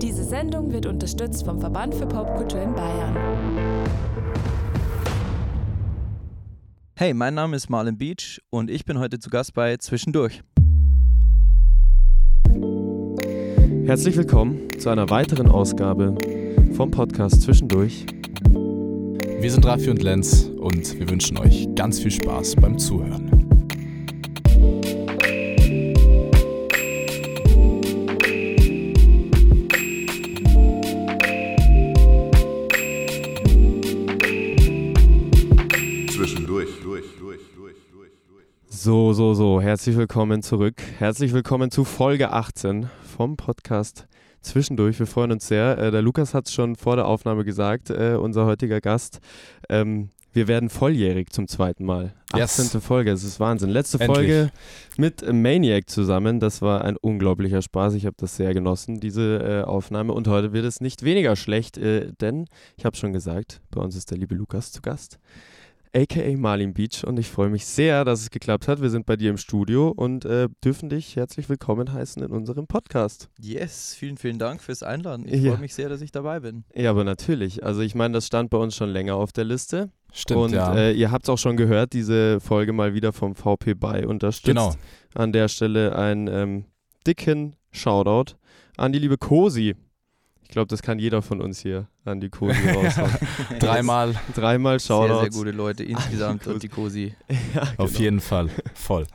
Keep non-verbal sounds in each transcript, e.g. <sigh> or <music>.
Diese Sendung wird unterstützt vom Verband für Popkultur in Bayern. Hey, mein Name ist Marlon Beach und ich bin heute zu Gast bei Zwischendurch. Herzlich willkommen zu einer weiteren Ausgabe vom Podcast Zwischendurch. Wir sind Raffi und Lenz und wir wünschen euch ganz viel Spaß beim Zuhören. So, so, so, herzlich willkommen zurück. Herzlich willkommen zu Folge 18 vom Podcast Zwischendurch. Wir freuen uns sehr. Äh, der Lukas hat es schon vor der Aufnahme gesagt, äh, unser heutiger Gast. Ähm, wir werden volljährig zum zweiten Mal. 18. Yes. Folge, es ist Wahnsinn. Letzte Endlich. Folge mit Maniac zusammen. Das war ein unglaublicher Spaß. Ich habe das sehr genossen, diese äh, Aufnahme. Und heute wird es nicht weniger schlecht, äh, denn ich habe schon gesagt, bei uns ist der liebe Lukas zu Gast. AKA Marlin Beach und ich freue mich sehr, dass es geklappt hat. Wir sind bei dir im Studio und äh, dürfen dich herzlich willkommen heißen in unserem Podcast. Yes, vielen, vielen Dank fürs Einladen. Ich Ja. freue mich sehr, dass ich dabei bin. Ja, aber natürlich. Also ich meine, das stand bei uns schon länger auf der Liste. Stimmt, und ja. äh, ihr habt es auch schon gehört, diese Folge mal wieder vom VP bei unterstützt. genau. An der Stelle einen ähm, dicken Shoutout an die liebe Cosi. Ich glaube, das kann jeder von uns hier an die Cosi <laughs> raushauen. <laughs> Dreimal Dreimal Sehr, Shoutouts. sehr gute Leute insgesamt und die Cosi. <laughs> Ja, auf genau. jeden Fall. Voll.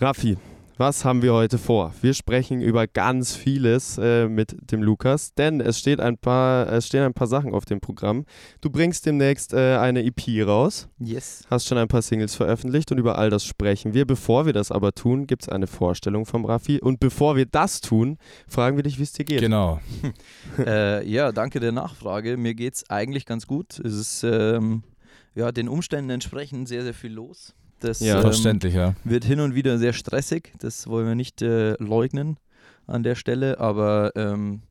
Raffi, was haben wir heute vor? Wir sprechen über ganz vieles äh, mit dem Lukas, denn es, steht ein paar, es stehen ein paar Sachen auf dem Programm. Du bringst demnächst äh, eine EP raus, Yes. hast schon ein paar Singles veröffentlicht und über all das sprechen wir. Bevor wir das aber tun, gibt es eine Vorstellung vom Raffi. Und bevor wir das tun, fragen wir dich, wie es dir geht. Genau. <laughs> äh, ja, danke der Nachfrage. Mir geht es eigentlich ganz gut. Es ist ähm, ja, den Umständen entsprechend sehr, sehr viel los. Das Ja. ähm, Verständlich, ja. wird hin und wieder sehr stressig. Das wollen wir nicht äh, leugnen an der Stelle. Aber ähm,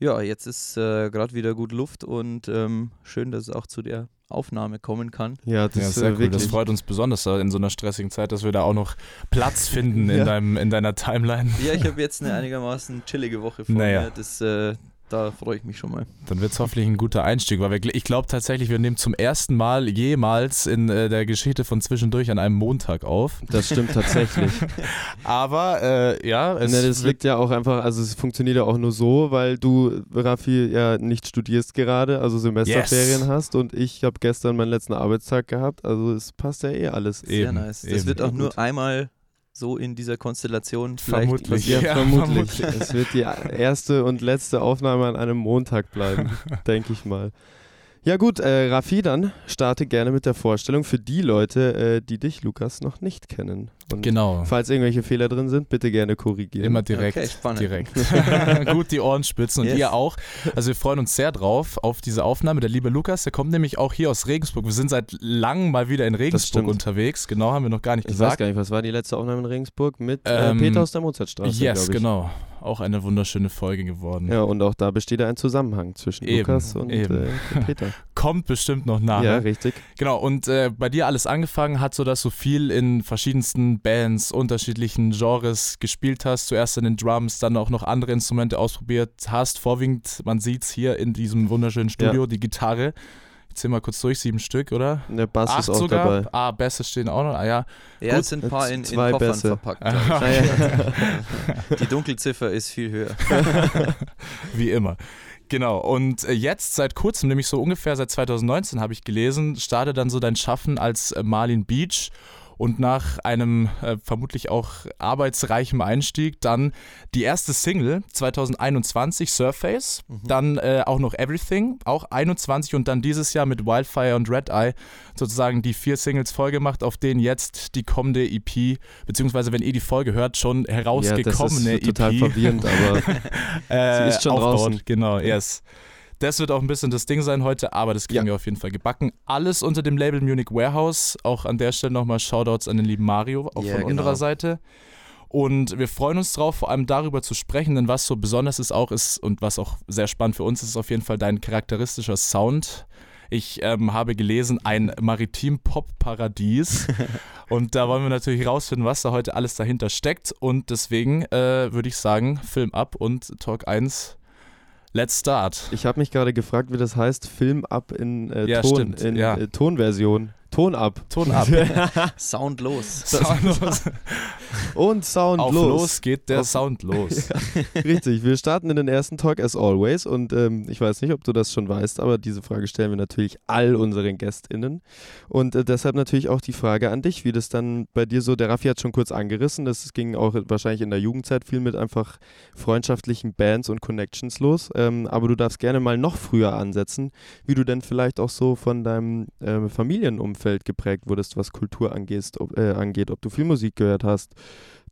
ja, jetzt ist äh, gerade wieder gut Luft und ähm, schön, dass es auch zu der Aufnahme kommen kann. Ja, das Ja, ist sehr äh, cool. wirklich. Das freut uns besonders äh, in so einer stressigen Zeit, dass wir da auch noch Platz <laughs> finden in, Ja. deinem, in deiner Timeline. Ja, ich habe jetzt eine einigermaßen chillige Woche vor Naja. mir. Das, äh, da freue ich mich schon mal. Dann wird es hoffentlich ein guter Einstieg, weil wir, ich glaube tatsächlich, wir nehmen zum ersten Mal jemals in äh, der Geschichte von Zwischendurch an einem Montag auf. das stimmt tatsächlich. <laughs> Aber äh, ja, es Ne, das wird- liegt ja auch einfach, also es funktioniert ja auch nur so, weil du, Raffi, ja nicht studierst gerade, also Semesterferien Yes. hast und ich habe gestern meinen letzten Arbeitstag gehabt, also es passt ja eh alles. Sehr Eben, nice. Das eben. wird auch nur einmal so in dieser Konstellation vielleicht Vermutlich. Ja, Ja, vermutlich. vermutlich. Es wird die erste und letzte Aufnahme an einem Montag bleiben, <laughs> denke ich mal. Ja gut, äh, Raffi, dann starte gerne mit der Vorstellung für die Leute, äh, die dich, Lukas, noch nicht kennen. Und Genau. falls irgendwelche Fehler drin sind, bitte gerne korrigieren. Immer direkt. Okay, spannend. direkt. <laughs> <laughs> Gut die Ohren spitzen und Yes. ihr auch. Also wir freuen uns sehr drauf auf diese Aufnahme. Der liebe Lukas, der kommt nämlich auch hier aus Regensburg. Wir sind seit langem mal wieder in Regensburg unterwegs. Genau, haben wir noch gar nicht Ich weiß gesagt. gar nicht, was war die letzte Aufnahme in Regensburg? Mit äh, Ähm, Peter aus der Mozartstraße, yes, ich. genau. Auch eine wunderschöne Folge geworden. Ja, und auch da besteht ein Zusammenhang zwischen Eben, Lukas und äh, <laughs> Peter. Kommt bestimmt noch nach. Ja, richtig. Genau, und äh, bei dir alles angefangen hat, so dass du viel in verschiedensten Bands, unterschiedlichen Genres gespielt hast. Zuerst in den Drums, dann auch noch andere Instrumente ausprobiert hast. Vorwiegend, man sieht es hier in diesem wunderschönen Studio, die Gitarre. Ich zähl mal kurz durch, sieben Stück, oder? Der Bass Acht ist auch sogar. dabei. Ah, Bässe stehen auch noch. Ah ja. Ja, Gut, es sind ein paar in, in zwei Koffern Bässe. verpackt. <laughs> Ah, ja. <laughs> <laughs> Die Dunkelziffer ist viel höher. Wie immer. Genau, und äh, jetzt seit kurzem, nämlich so ungefähr seit 2019 habe ich gelesen, startet dann so dein Schaffen als äh, Marlin Beach und nach einem äh, vermutlich auch arbeitsreichen Einstieg dann die erste Single 2021, Surface, dann äh, auch noch Everything, auch 21 und dann dieses Jahr mit Wildfire und Red Eye sozusagen die vier Singles vollgemacht, auf denen jetzt die kommende EP, beziehungsweise wenn ihr die Folge hört, schon ja, das herausgekommene ist total EP verwirrend, aber <laughs> Sie ist schon aufbaut. draußen. Genau, yes. Das wird auch ein bisschen das Ding sein heute, aber das kriegen Ja. wir auf jeden Fall gebacken. Alles unter dem Label Munich Warehouse. Auch an der Stelle nochmal Shoutouts an den lieben Mario, auch Ja, von genau. unserer Seite. Und wir freuen uns drauf, vor allem darüber zu sprechen, denn was so besonders ist auch ist und was auch sehr spannend für uns ist, ist auf jeden Fall dein charakteristischer Sound. Ich ähm, habe gelesen, ein Maritim-Pop-Paradies. <laughs> und da wollen wir natürlich rausfinden, was da heute alles dahinter steckt. Und deswegen äh, würde ich sagen, Film ab und Talk 1 Let's start. Ich habe mich gerade gefragt, wie das heißt, Film ab in, äh, Ja, Ton, stimmt, in ja. äh, Tonversion. Ton ab. Ton ab. <laughs> Soundlos. Soundlos. Und Sound Auf los. los geht der Auf- Sound los. <laughs> Richtig, wir starten in den ersten Talk as always und ähm, ich weiß nicht, ob du das schon weißt, aber diese Frage stellen wir natürlich all unseren GästInnen und äh, deshalb natürlich auch die Frage an dich, wie das dann bei dir so, der Raffi hat schon kurz angerissen, das ging auch wahrscheinlich in der Jugendzeit viel mit einfach freundschaftlichen Bands und Connections los, ähm, aber du darfst gerne mal noch früher ansetzen, wie du denn vielleicht auch so von deinem ähm, Familienumfeld geprägt wurdest, was Kultur angehst, ob, äh, angeht, ob du viel Musik gehört hast,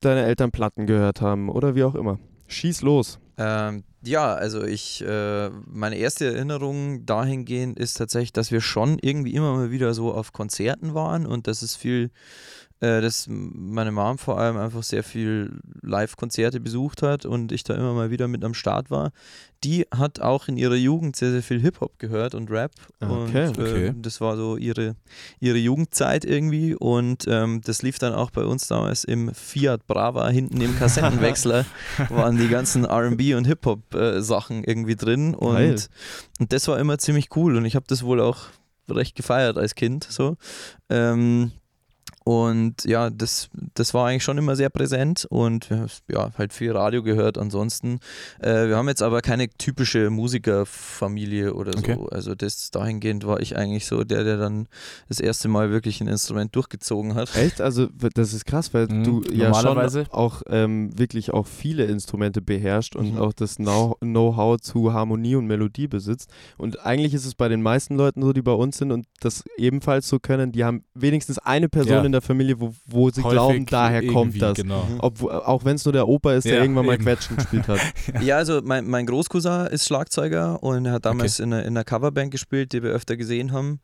deine Eltern Platten gehört haben oder wie auch immer. Schieß los. Ähm, ja, also ich, äh, meine erste Erinnerung dahingehend ist tatsächlich, dass wir schon irgendwie immer mal wieder so auf Konzerten waren und das ist viel, dass meine Mom vor allem einfach sehr viel Live-Konzerte besucht hat und ich da immer mal wieder mit am Start war. Die hat auch in ihrer Jugend sehr, sehr viel Hip-Hop gehört und Rap. Okay, und, okay. Äh, das war so ihre, ihre Jugendzeit irgendwie und ähm, das lief dann auch bei uns damals im Fiat Brava hinten im Kassettenwechsler <laughs> waren die ganzen RB und Hip-Hop-Sachen irgendwie drin und, und das war immer ziemlich cool und ich habe das wohl auch recht gefeiert als Kind so. Ähm, und ja, das, das war eigentlich schon immer sehr präsent und wir haben ja, halt viel Radio gehört ansonsten. Äh, wir haben jetzt aber keine typische Musikerfamilie oder Okay. so. Also das dahingehend war ich eigentlich so der, der dann das erste Mal wirklich ein Instrument durchgezogen hat. Echt? Also das ist krass, weil Mhm. du ja Normalerweise- schon auch ähm, wirklich auch viele Instrumente beherrscht und Mhm. auch das Know- Know-how zu Harmonie und Melodie besitzt. Und eigentlich ist es bei den meisten Leuten so, die bei uns sind und das ebenfalls so können, die haben wenigstens eine Person Ja. in der Familie, wo, wo sie Häufig glauben, daher kommt das. Genau. Mhm. Ob, auch wenn es nur der Opa ist, der Ja, irgendwann mal eben. Quetschen gespielt hat. <laughs> Ja, also mein, mein Großcousin ist Schlagzeuger und er hat damals in, einer, in einer Coverband gespielt, die wir öfter gesehen haben.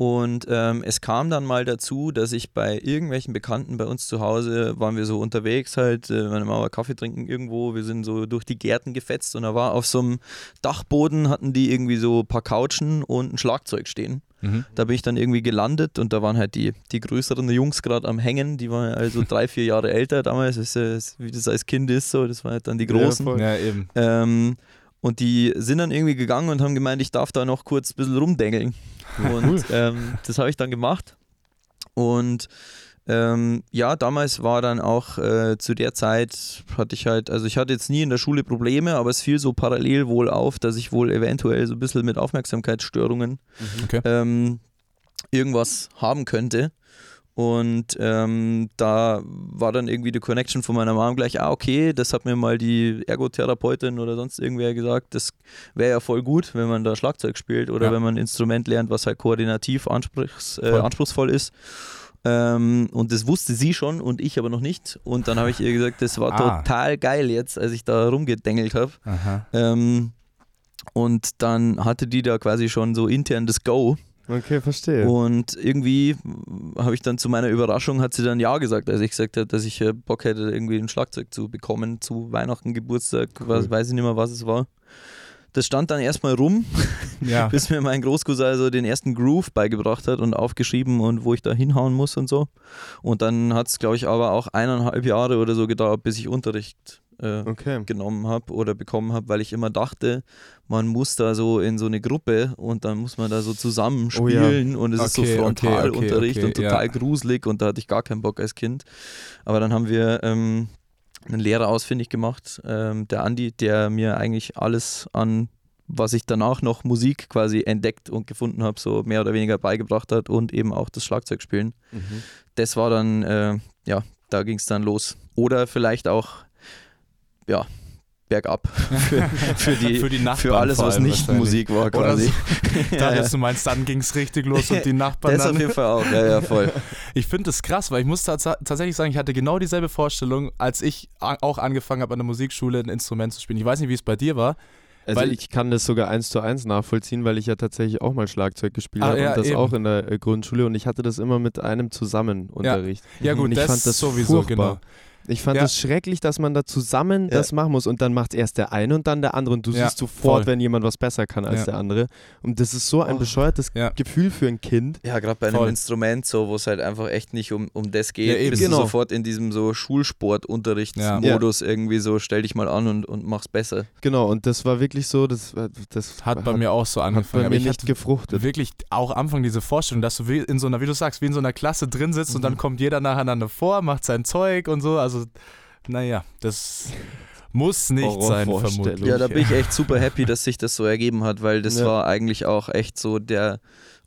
Und ähm, es kam dann mal dazu, dass ich bei irgendwelchen Bekannten bei uns zu Hause waren wir so unterwegs halt, äh, meine Mama Kaffee trinken irgendwo, wir sind so durch die Gärten gefetzt und da war auf so einem Dachboden hatten die irgendwie so ein paar Couchen und ein Schlagzeug stehen. Mhm. Da bin ich dann irgendwie gelandet und da waren halt die, die größeren Jungs gerade am Hängen, die waren also <laughs> drei, vier Jahre älter damals, das ist, ja- wie das als Kind ist, so, das waren halt dann die Ja, Großen. voll. Ja, eben. Ähm, und die sind dann irgendwie gegangen und haben gemeint, ich darf da noch kurz ein bisschen rumdengeln. <laughs> Und ähm, das habe ich dann gemacht. Und ähm, ja, damals war dann auch äh, zu der Zeit hatte ich halt, also ich hatte jetzt nie in der Schule Probleme, aber es fiel so parallel wohl auf, dass ich wohl eventuell so ein bisschen mit Aufmerksamkeitsstörungen Okay. ähm, irgendwas haben könnte. Und ähm, da war dann irgendwie die Connection von meiner Mom gleich, ah, okay, das hat mir mal die Ergotherapeutin oder sonst irgendwer gesagt, das wäre ja voll gut, wenn man da Schlagzeug spielt oder Ja. wenn man ein Instrument lernt, was halt koordinativ anspruchs, äh, Voll. anspruchsvoll ist. Ähm, und das wusste sie schon und ich aber noch nicht. Und dann habe ich ihr gesagt, das war Ah. total geil jetzt, als ich da rumgedengelt habe. Ähm, und dann hatte die da quasi schon so intern das Go. Okay, verstehe. Und irgendwie habe ich dann zu meiner Überraschung, hat sie dann Ja gesagt, als ich gesagt habe, dass ich äh, Bock hätte, irgendwie ein Schlagzeug zu bekommen zu Weihnachten, Geburtstag, was, weiß ich nicht mehr, was es war. Das stand dann erstmal rum, <laughs> Ja. bis mir mein Großcousin also den ersten Groove beigebracht hat und aufgeschrieben und wo ich da hinhauen muss und so. Und dann hat es, glaube ich, aber auch eineinhalb Jahre oder so gedauert, bis ich Unterricht äh, Okay. genommen habe oder bekommen habe, weil ich immer dachte, man muss da so in so eine Gruppe und dann muss man da so zusammen Oh ja. spielen und es ist so Okay, okay, Frontalunterricht okay, und total ja. gruselig und da hatte ich gar keinen Bock als Kind. Aber dann haben wir ähm, einen Lehrer ausfindig gemacht, ähm, der Andi, der mir eigentlich alles an was ich danach noch Musik quasi entdeckt und gefunden habe, so mehr oder weniger beigebracht hat und eben auch das Schlagzeugspielen Mhm. das war dann, äh, ja, da ging es dann los. Oder vielleicht auch, ja, bergab <laughs> für, für, die, Für die Nachbarn für alles, was nicht. Musik war Oder quasi. so. <laughs> ja, ja. du meinst, dann ging es richtig los und die Nachbarn Das auf dann. jeden Fall auch, ja, ja, voll. <laughs> Ich finde das krass, weil ich muss tats tatsächlich sagen, ich hatte genau dieselbe Vorstellung, als ich auch angefangen habe, an der Musikschule ein Instrument zu spielen. Ich weiß nicht, wie es bei dir war. Also Weil- ich kann das sogar eins zu eins nachvollziehen, weil ich ja tatsächlich auch mal Schlagzeug gespielt Ah, habe ja, und das eben. auch in der äh, Grundschule und ich hatte das immer mit einem zusammen Unterricht. Ja gut, und ich das, fand das sowieso, furchtbar. genau. Ich fand Ja. es schrecklich, dass man da zusammen Ja. das machen muss und dann macht erst der eine und dann der andere und du Ja, siehst sofort, voll. wenn jemand was besser kann als Ja. der andere. Und das ist so ein Oh. bescheuertes Ja. Gefühl für ein Kind. Ja, gerade bei einem Voll. Instrument, so, wo es halt einfach echt nicht um, um das geht, Ja, bist Genau. du sofort in diesem so Schulsportunterrichtsmodus irgendwie so, stell dich mal an und, und mach's besser. Genau, und das war wirklich so, das, war- das Hat bei mir auch so hat angefangen. bei aber mir ich nicht gefruchtet. wirklich auch am Anfang diese Vorstellung, dass du wie in so einer, wie du sagst, wie in so einer Klasse drin sitzt und dann kommt jeder nacheinander vor, macht sein Zeug und so. Also, naja, das muss nicht sein, vermutlich. Ja, da bin ich echt super happy, dass sich das so ergeben hat, weil das Ja. war eigentlich auch echt so der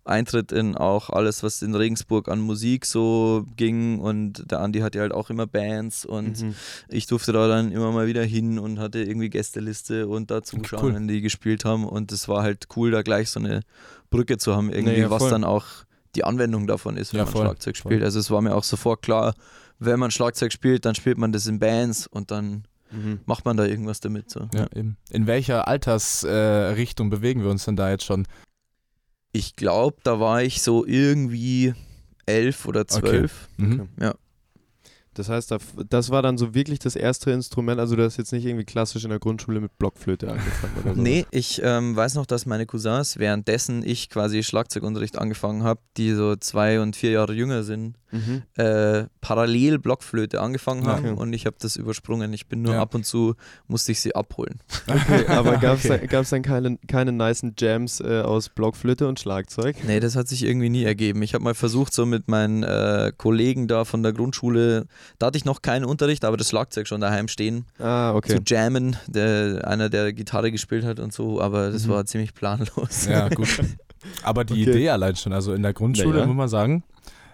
Eintritt in auch alles, was in Regensburg an Musik so ging und der Andi hatte halt auch immer Bands und Mhm. ich durfte da dann immer mal wieder hin und hatte irgendwie Gästeliste und da zuschauen, cool. wenn die gespielt haben und es war halt cool, da gleich so eine Brücke zu haben, irgendwie, Naja, was voll. dann auch die Anwendung davon ist, wenn Ja, man voll, Schlagzeug voll. spielt. Also es war mir auch sofort klar, wenn man Schlagzeug spielt, dann spielt man das in Bands und dann Mhm. macht man da irgendwas damit. So. Ja, eben. In welcher Altersrichtung äh, bewegen wir uns denn da jetzt schon? Ich glaube, da war ich so irgendwie elf oder zwölf. Mhm. Okay. Ja. Das heißt, da- das war dann so wirklich das erste Instrument, also du hast jetzt nicht irgendwie klassisch in der Grundschule mit Blockflöte angefangen oder so. Nee, ich ähm, weiß noch, dass meine Cousins, währenddessen ich quasi Schlagzeugunterricht angefangen habe, die so zwei und vier Jahre jünger sind, Mhm. äh, parallel Blockflöte angefangen haben Okay. und ich habe das übersprungen. Ich bin nur Ja. ab und zu, musste ich sie abholen. Okay, <laughs> aber gab es Okay. dann, dann keine, keine nicen Jams äh, aus Blockflöte und Schlagzeug? Nee, das hat sich irgendwie nie ergeben. Ich habe mal versucht, so mit meinen äh, Kollegen da von der Grundschule, da hatte ich noch keinen Unterricht, aber das Schlagzeug schon daheim stehen, Ah, okay. zu jammen, der, einer, der Gitarre gespielt hat und so, aber das Mhm. war ziemlich planlos. Ja, <laughs> gut. Aber die Okay. Idee allein schon, also in der Grundschule, Naja. muss man sagen,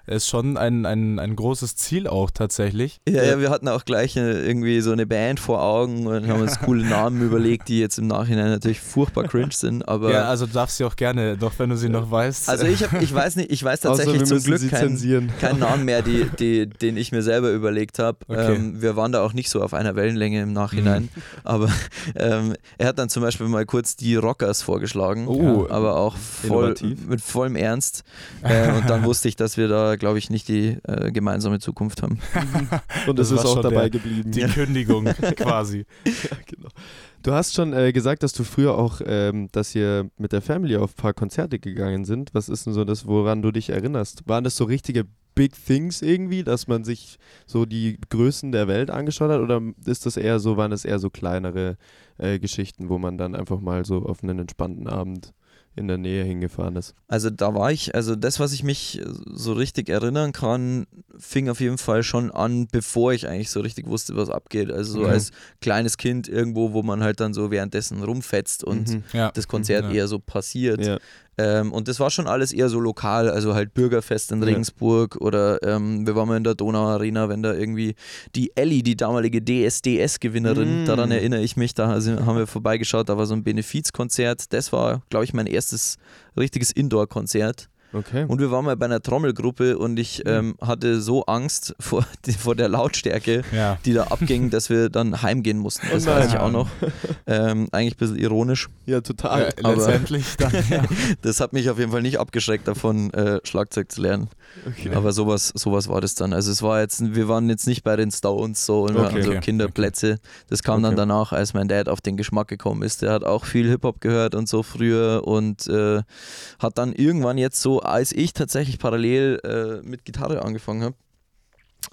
ist schon ein, ein, ein großes Ziel auch tatsächlich. Ja, ja, wir hatten auch gleich äh, irgendwie so eine Band vor Augen und haben uns <laughs> coole Namen überlegt, die jetzt im Nachhinein natürlich furchtbar cringe sind, aber ja, also du darfst sie auch gerne, doch wenn du sie noch weißt. also ich, hab, ich weiß nicht, ich weiß <laughs> tatsächlich zum Glück keinen keinen Namen mehr, die, die, den ich mir selber überlegt habe. Okay. Ähm, wir waren da auch nicht so auf einer Wellenlänge im Nachhinein, Mhm. aber ähm, er hat dann zum Beispiel mal kurz die Rockers vorgeschlagen, Oh, aber auch voll, innovativ. mit vollem Ernst äh, und dann <laughs> wusste ich, dass wir da, glaube ich, nicht die äh, gemeinsame Zukunft haben. <laughs> Und Das es ist auch dabei der- geblieben. die Kündigung quasi. <laughs> Ja, genau. Du hast schon äh, gesagt, dass du früher auch, ähm, dass ihr mit der Family auf ein paar Konzerte gegangen sind. Was ist denn so das, woran du dich erinnerst? Waren das so richtige Big Things irgendwie, dass man sich so die Größen der Welt angeschaut hat? Oder ist das eher so, waren das eher so kleinere äh, Geschichten, wo man dann einfach mal so auf einen entspannten Abend in der Nähe hingefahren ist? Also da war ich, also das, was ich mich so richtig erinnern kann, fing auf jeden Fall schon an, bevor ich eigentlich so richtig wusste, was abgeht. Also so Okay. als kleines Kind irgendwo, wo man halt dann so währenddessen rumfetzt und Mhm. Ja. das Konzert Ja. eher so passiert. Ja. Ähm, und das war schon alles eher so lokal, also halt Bürgerfest in Ja. Regensburg oder ähm, wir waren mal in der Donau Arena, wenn da irgendwie die Ellie, die damalige DSDS-Gewinnerin, Mm. daran erinnere ich mich, da haben wir vorbeigeschaut, da war so ein Benefizkonzert. Das war, glaube ich, mein erstes richtiges Indoor-Konzert. Okay. Und wir waren mal bei einer Trommelgruppe und ich ähm, hatte so Angst <laughs> vor, die, vor der Lautstärke, Ja. die da abging, dass wir dann heimgehen mussten. Das Oh weiß ich auch noch. Ähm, eigentlich ein bisschen ironisch. ja, total. Ja, aber- letztendlich <laughs> dann, ja. Das hat mich auf jeden Fall nicht abgeschreckt davon, äh, Schlagzeug zu lernen. Okay. Aber sowas, sowas war das dann. Also es war jetzt, wir waren jetzt nicht bei den Stones so und Okay. so Okay. Kinderplätze. Das kam dann danach, als mein Dad auf den Geschmack gekommen ist. Der hat auch viel Hip-Hop gehört und so früher und äh, hat dann irgendwann jetzt so, als ich tatsächlich parallel äh, mit Gitarre angefangen habe,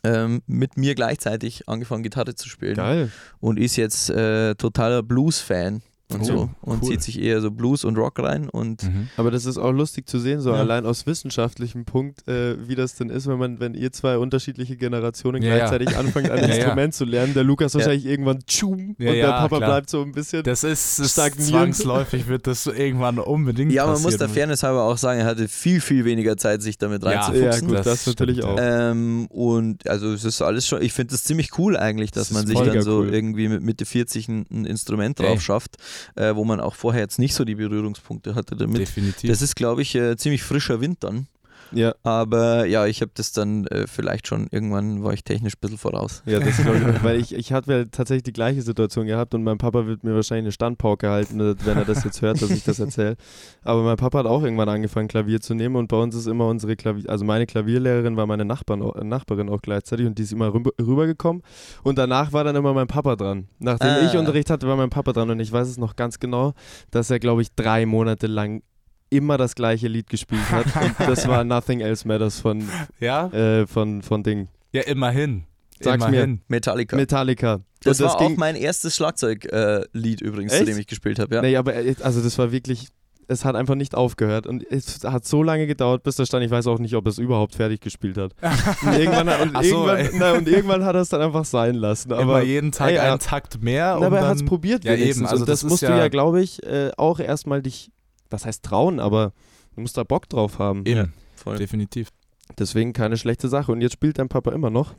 ähm, mit mir gleichzeitig angefangen Gitarre zu spielen Geil. und ist jetzt äh, totaler Blues-Fan und Oh, so und cool. zieht sich eher so Blues und Rock rein und Mhm. Aber das ist auch lustig zu sehen, so Ja. allein aus wissenschaftlichem Punkt, äh, wie das denn ist, wenn man, wenn ihr zwei unterschiedliche Generationen Ja, ja. gleichzeitig ein <laughs> Ja, ja. Instrument zu lernen. Der Lukas Ja. wahrscheinlich irgendwann tschum Ja, und ja, der Papa klar. bleibt so ein bisschen. Das ist, ist Stagnierend. zwangsläufig, wird das so irgendwann unbedingt Ja, man muss der Fairness halber auch sagen, er hatte viel, viel weniger Zeit, sich damit Ja, ja, reinzufuchsen. gut, das das, natürlich auch. Ähm, und also es ist alles schon, ich finde das ziemlich cool eigentlich, dass Das man sich dann so cool. irgendwie mit Mitte 40 ein, ein Instrument Ey. drauf schafft, äh, wo man auch vorher jetzt nicht so die Berührungspunkte hatte damit. Definitiv. Das ist, glaube ich, äh, ziemlich frischer Wind dann. Ja, Aber ja, ich habe das dann äh, vielleicht schon, irgendwann war ich technisch ein bisschen voraus. ja, das glaube ich. <laughs> Weil ich, ich hatte ja tatsächlich die gleiche Situation gehabt und mein Papa wird mir wahrscheinlich eine Standpauke halten, wenn er das jetzt hört, dass ich das erzähle. Aber mein Papa hat auch irgendwann angefangen, Klavier zu nehmen und bei uns ist immer unsere Klavier, also meine Klavierlehrerin war meine Nachbarn, äh, Nachbarin auch gleichzeitig und die ist immer rüber, rübergekommen und danach war dann immer mein Papa dran. Nachdem Ah. ich Unterricht hatte, war mein Papa dran und ich weiß es noch ganz genau, dass er, glaube ich, drei Monate lang immer das gleiche Lied gespielt hat <laughs> und das war Nothing Else Matters von, Ja? äh, von, von Ding. Ja, immerhin. Sag's mir. immerhin. Metallica. Metallica. das, Und war auch mein erstes Schlagzeuglied äh, übrigens, zu Echt? dem ich gespielt habe. Ja. Nee, aber äh, also das war wirklich, es hat einfach nicht aufgehört und es hat so lange gedauert, bis da stand, ich weiß auch nicht, ob er es überhaupt fertig gespielt hat. <laughs> Und irgendwann, hat- und so, irgendwann, na, und irgendwann hat er es dann einfach sein lassen. Immer Aber, jeden Tag ey, einen er- Takt mehr. na, und aber er hat es probiert Ja, eben, also und das, das musst du ja- ja, glaube ich, äh, auch erstmal dich, was heißt trauen, aber du musst da Bock drauf haben. Eben, Voll. definitiv. Deswegen keine schlechte Sache. Und jetzt spielt dein Papa immer noch.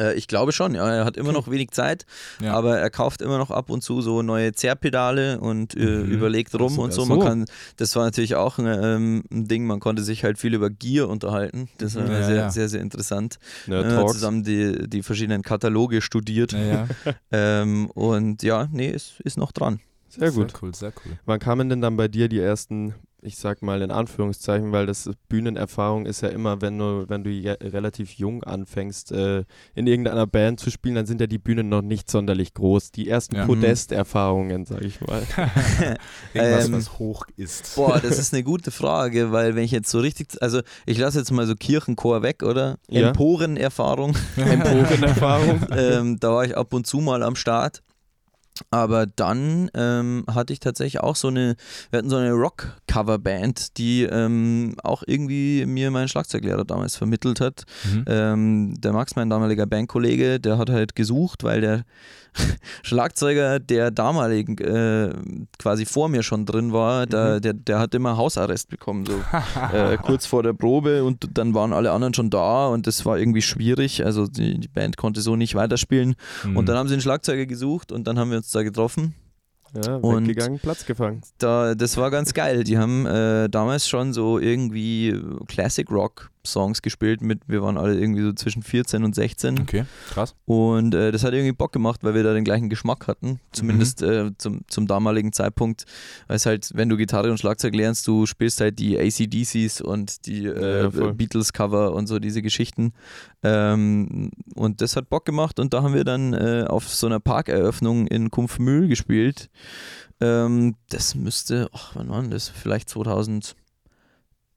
Äh, ich glaube schon, ja. Er hat immer noch wenig Zeit, Ja. aber er kauft immer noch ab und zu so neue Zerrpedale und äh, Mhm. überlegt rum und so. Man so. kann, das war natürlich auch ein, ähm, ein Ding, man konnte sich halt viel über Gear unterhalten. Das war Ja, sehr, ja. sehr, sehr interessant. Äh, zusammen die, die verschiedenen Kataloge studiert. Ja, ja. <laughs> Ähm, und ja, nee, ist, ist noch dran. Sehr gut. Sehr cool, sehr cool. Wann kamen denn dann bei dir die ersten, ich sag mal in Anführungszeichen, weil das Bühnenerfahrung ist ja immer, wenn du, wenn du relativ jung anfängst, äh, in irgendeiner Band zu spielen, dann sind ja die Bühnen noch nicht sonderlich groß. Die ersten Ja. Podesterfahrungen, sag ich mal. <laughs> Irgendwas, Ähm, was hoch ist. Boah, das <laughs> ist eine gute Frage, weil wenn ich jetzt so richtig, also ich lasse jetzt mal so Kirchenchor weg, oder? Ja. Emporenerfahrung. Emporenerfahrung. <laughs> ähm, da war ich ab und zu mal am Start. Aber dann ähm, hatte ich tatsächlich auch so eine, wir hatten so eine Rock-Cover-Band, die ähm, auch irgendwie mir mein Schlagzeuglehrer damals vermittelt hat. Mhm. Ähm, der Max, mein damaliger Bandkollege, der hat halt gesucht, weil der <laughs> Schlagzeuger der damaligen äh, quasi vor mir schon drin war, der, der, der hat immer Hausarrest bekommen, so <laughs> äh, kurz vor der Probe und dann waren alle anderen schon da und das war irgendwie schwierig. Also die, die Band konnte so nicht weiterspielen. Mhm. Und dann haben sie einen Schlagzeuger gesucht und dann haben wir uns da getroffen. Ja, Und- weggegangen, Platz gefangen. Da, das war ganz geil. Die haben äh, damals schon so irgendwie Classic Rock Songs gespielt mit, wir waren alle irgendwie so zwischen 14 und 16 Okay, krass. und äh, das hat irgendwie Bock gemacht, weil wir da den gleichen Geschmack hatten, zumindest äh, zum, zum damaligen Zeitpunkt, weil es halt, wenn du Gitarre und Schlagzeug lernst, du spielst halt die ACDCs und die äh, ja, voll. Beatles Cover und so diese Geschichten ähm, und das hat Bock gemacht und da haben wir dann äh, auf so einer Parkeröffnung in Kumpfmühl gespielt. Ähm, das müsste, ach, wann war das? Vielleicht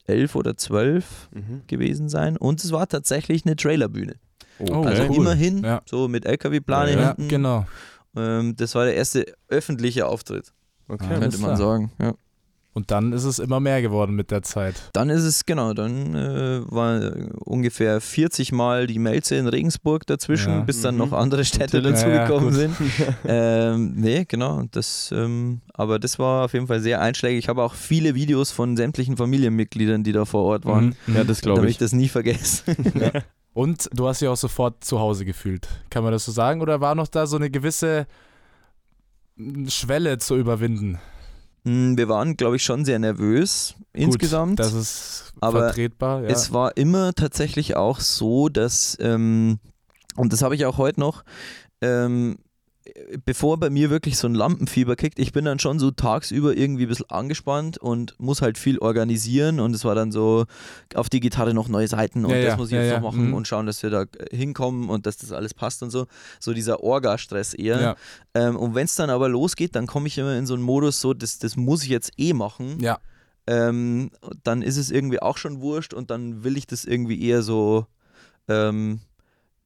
2011 oder 12 Mhm. gewesen sein und es war tatsächlich eine Trailerbühne. Oh, Also cool. immerhin, Ja. so mit LKW-Plane Ja, ja, hinten. genau. Ähm, das war der erste öffentliche Auftritt, Okay. Ah, könnte man sagen. Ja. Und dann ist es immer mehr geworden mit der Zeit. Dann ist es, genau, dann äh, war äh, ungefähr 40 Mal die Melze in Regensburg dazwischen, Ja. bis dann Mhm. noch andere Städte dazugekommen <laughs> Ja, ja, sind. <laughs> ähm, nee, genau. Das, ähm, aber das war auf jeden Fall sehr einschlägig. Ich habe auch viele Videos von sämtlichen Familienmitgliedern, die da vor Ort waren, Mhm. Ja, das glaube damit ich. ich das nie vergesse. <laughs> Und du hast dich auch sofort zu Hause gefühlt. Kann man das so sagen? Oder war noch da so eine gewisse Schwelle zu überwinden? Mm, Wir waren, glaube ich, schon sehr nervös insgesamt. Gut, das ist Aber vertretbar. Ja. Es war immer tatsächlich auch so, dass, ähm, und das habe ich auch heute noch, ähm, bevor bei mir wirklich so ein Lampenfieber kickt, ich bin dann schon so tagsüber irgendwie ein bisschen angespannt und muss halt viel organisieren und es war dann so auf die Gitarre noch neue Seiten und Ja, das ja, muss ich ja, jetzt noch machen mhm. und schauen, dass wir da äh, hinkommen und dass das alles passt und so. So dieser Orga-Stress eher. Ähm, und wenn es dann aber losgeht, dann komme ich immer in so einen Modus, so, das, das muss ich jetzt eh machen ja. ähm, dann ist es irgendwie auch schon wurscht und dann will ich das irgendwie eher so ähm,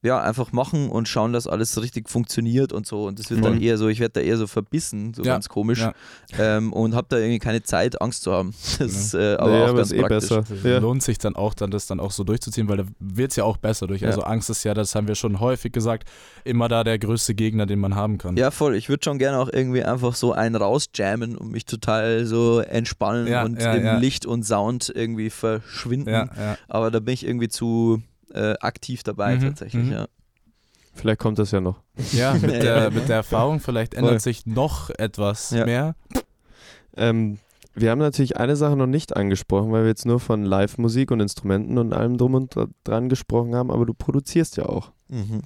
ja, einfach machen und schauen, dass alles richtig funktioniert und so. Und das wird dann Voll. eher so, ich werde da eher so verbissen, so Ja, ganz komisch. ja. Ähm, und habe da irgendwie keine Zeit, Angst zu haben. <laughs> Das ist äh, aber Nee, auch aber ganz ist eh praktisch. besser. Ja. lohnt sich dann auch, dann das dann auch so durchzuziehen, weil da wird es ja auch besser durch. Ja. Also Angst ist ja, das haben wir schon häufig gesagt, immer da der größte Gegner, den man haben kann. Ja, voll. Ich würde schon gerne auch irgendwie einfach so einen rausjammen und mich total so entspannen Ja, und ja, im ja. Licht und Sound irgendwie verschwinden. ja, ja. Aber da bin ich irgendwie zu äh, aktiv dabei Mhm, tatsächlich, mhm. ja. Vielleicht kommt das ja noch. ja <laughs> mit, der, mit der <laughs> Erfahrung, vielleicht ändert Voll. sich noch etwas Ja. mehr. Ähm, Wir haben natürlich eine Sache noch nicht angesprochen, weil wir jetzt nur von Live-Musik und Instrumenten und allem drum und dra- dran gesprochen haben, aber du produzierst ja auch. Mhm.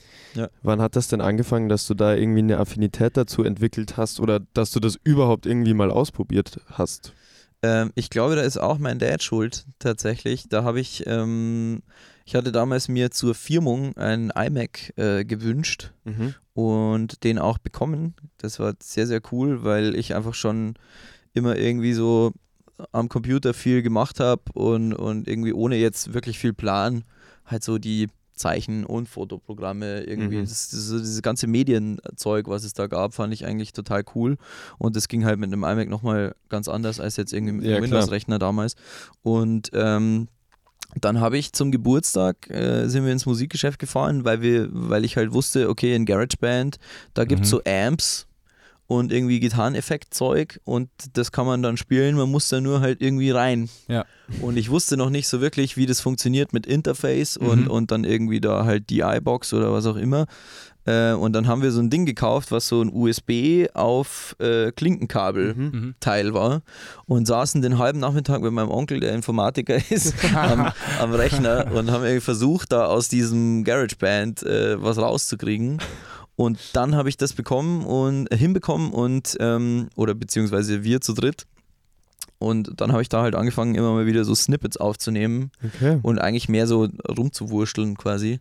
Wann hat das denn angefangen, dass du da irgendwie eine Affinität dazu entwickelt hast oder dass du das überhaupt irgendwie mal ausprobiert hast? Ähm, ich glaube, da ist auch mein Dad schuld, tatsächlich. Da habe ich, ähm, ich hatte damals mir zur Firmung einen iMac äh, gewünscht und den auch bekommen. Das war sehr, sehr cool, weil ich einfach schon immer irgendwie so am Computer viel gemacht habe und, und irgendwie ohne jetzt wirklich viel Plan halt so die Zeichen- und Fotoprogramme irgendwie, Mhm. das, das, dieses ganze Medienzeug, was es da gab, fand ich eigentlich total cool und das ging halt mit einem iMac nochmal ganz anders als jetzt irgendwie mit Ja, einem. Windows-Rechner damals und ähm, dann habe ich zum Geburtstag äh, sind wir ins Musikgeschäft gefahren, weil wir, weil ich halt wusste, okay, in GarageBand, da gibt es Mhm. so Amps und irgendwie Gitarreneffektzeug und das kann man dann spielen, man muss da nur halt irgendwie rein. Ja. Und ich wusste noch nicht so wirklich, wie das funktioniert mit Interface und, Mhm. und dann irgendwie da halt die iBox oder was auch immer. Äh, und dann haben wir so ein Ding gekauft, was so ein USB auf äh, Klinkenkabel Mhm. Teil war und saßen den halben Nachmittag mit meinem Onkel, der Informatiker <laughs> ist, am, am Rechner <laughs> und haben irgendwie versucht, da aus diesem GarageBand äh, was rauszukriegen. Und dann habe ich das bekommen und äh, hinbekommen und ähm, oder beziehungsweise wir zu dritt. Und dann habe ich da halt angefangen, immer mal wieder so Snippets aufzunehmen Okay. und eigentlich mehr so rumzuwurschteln quasi.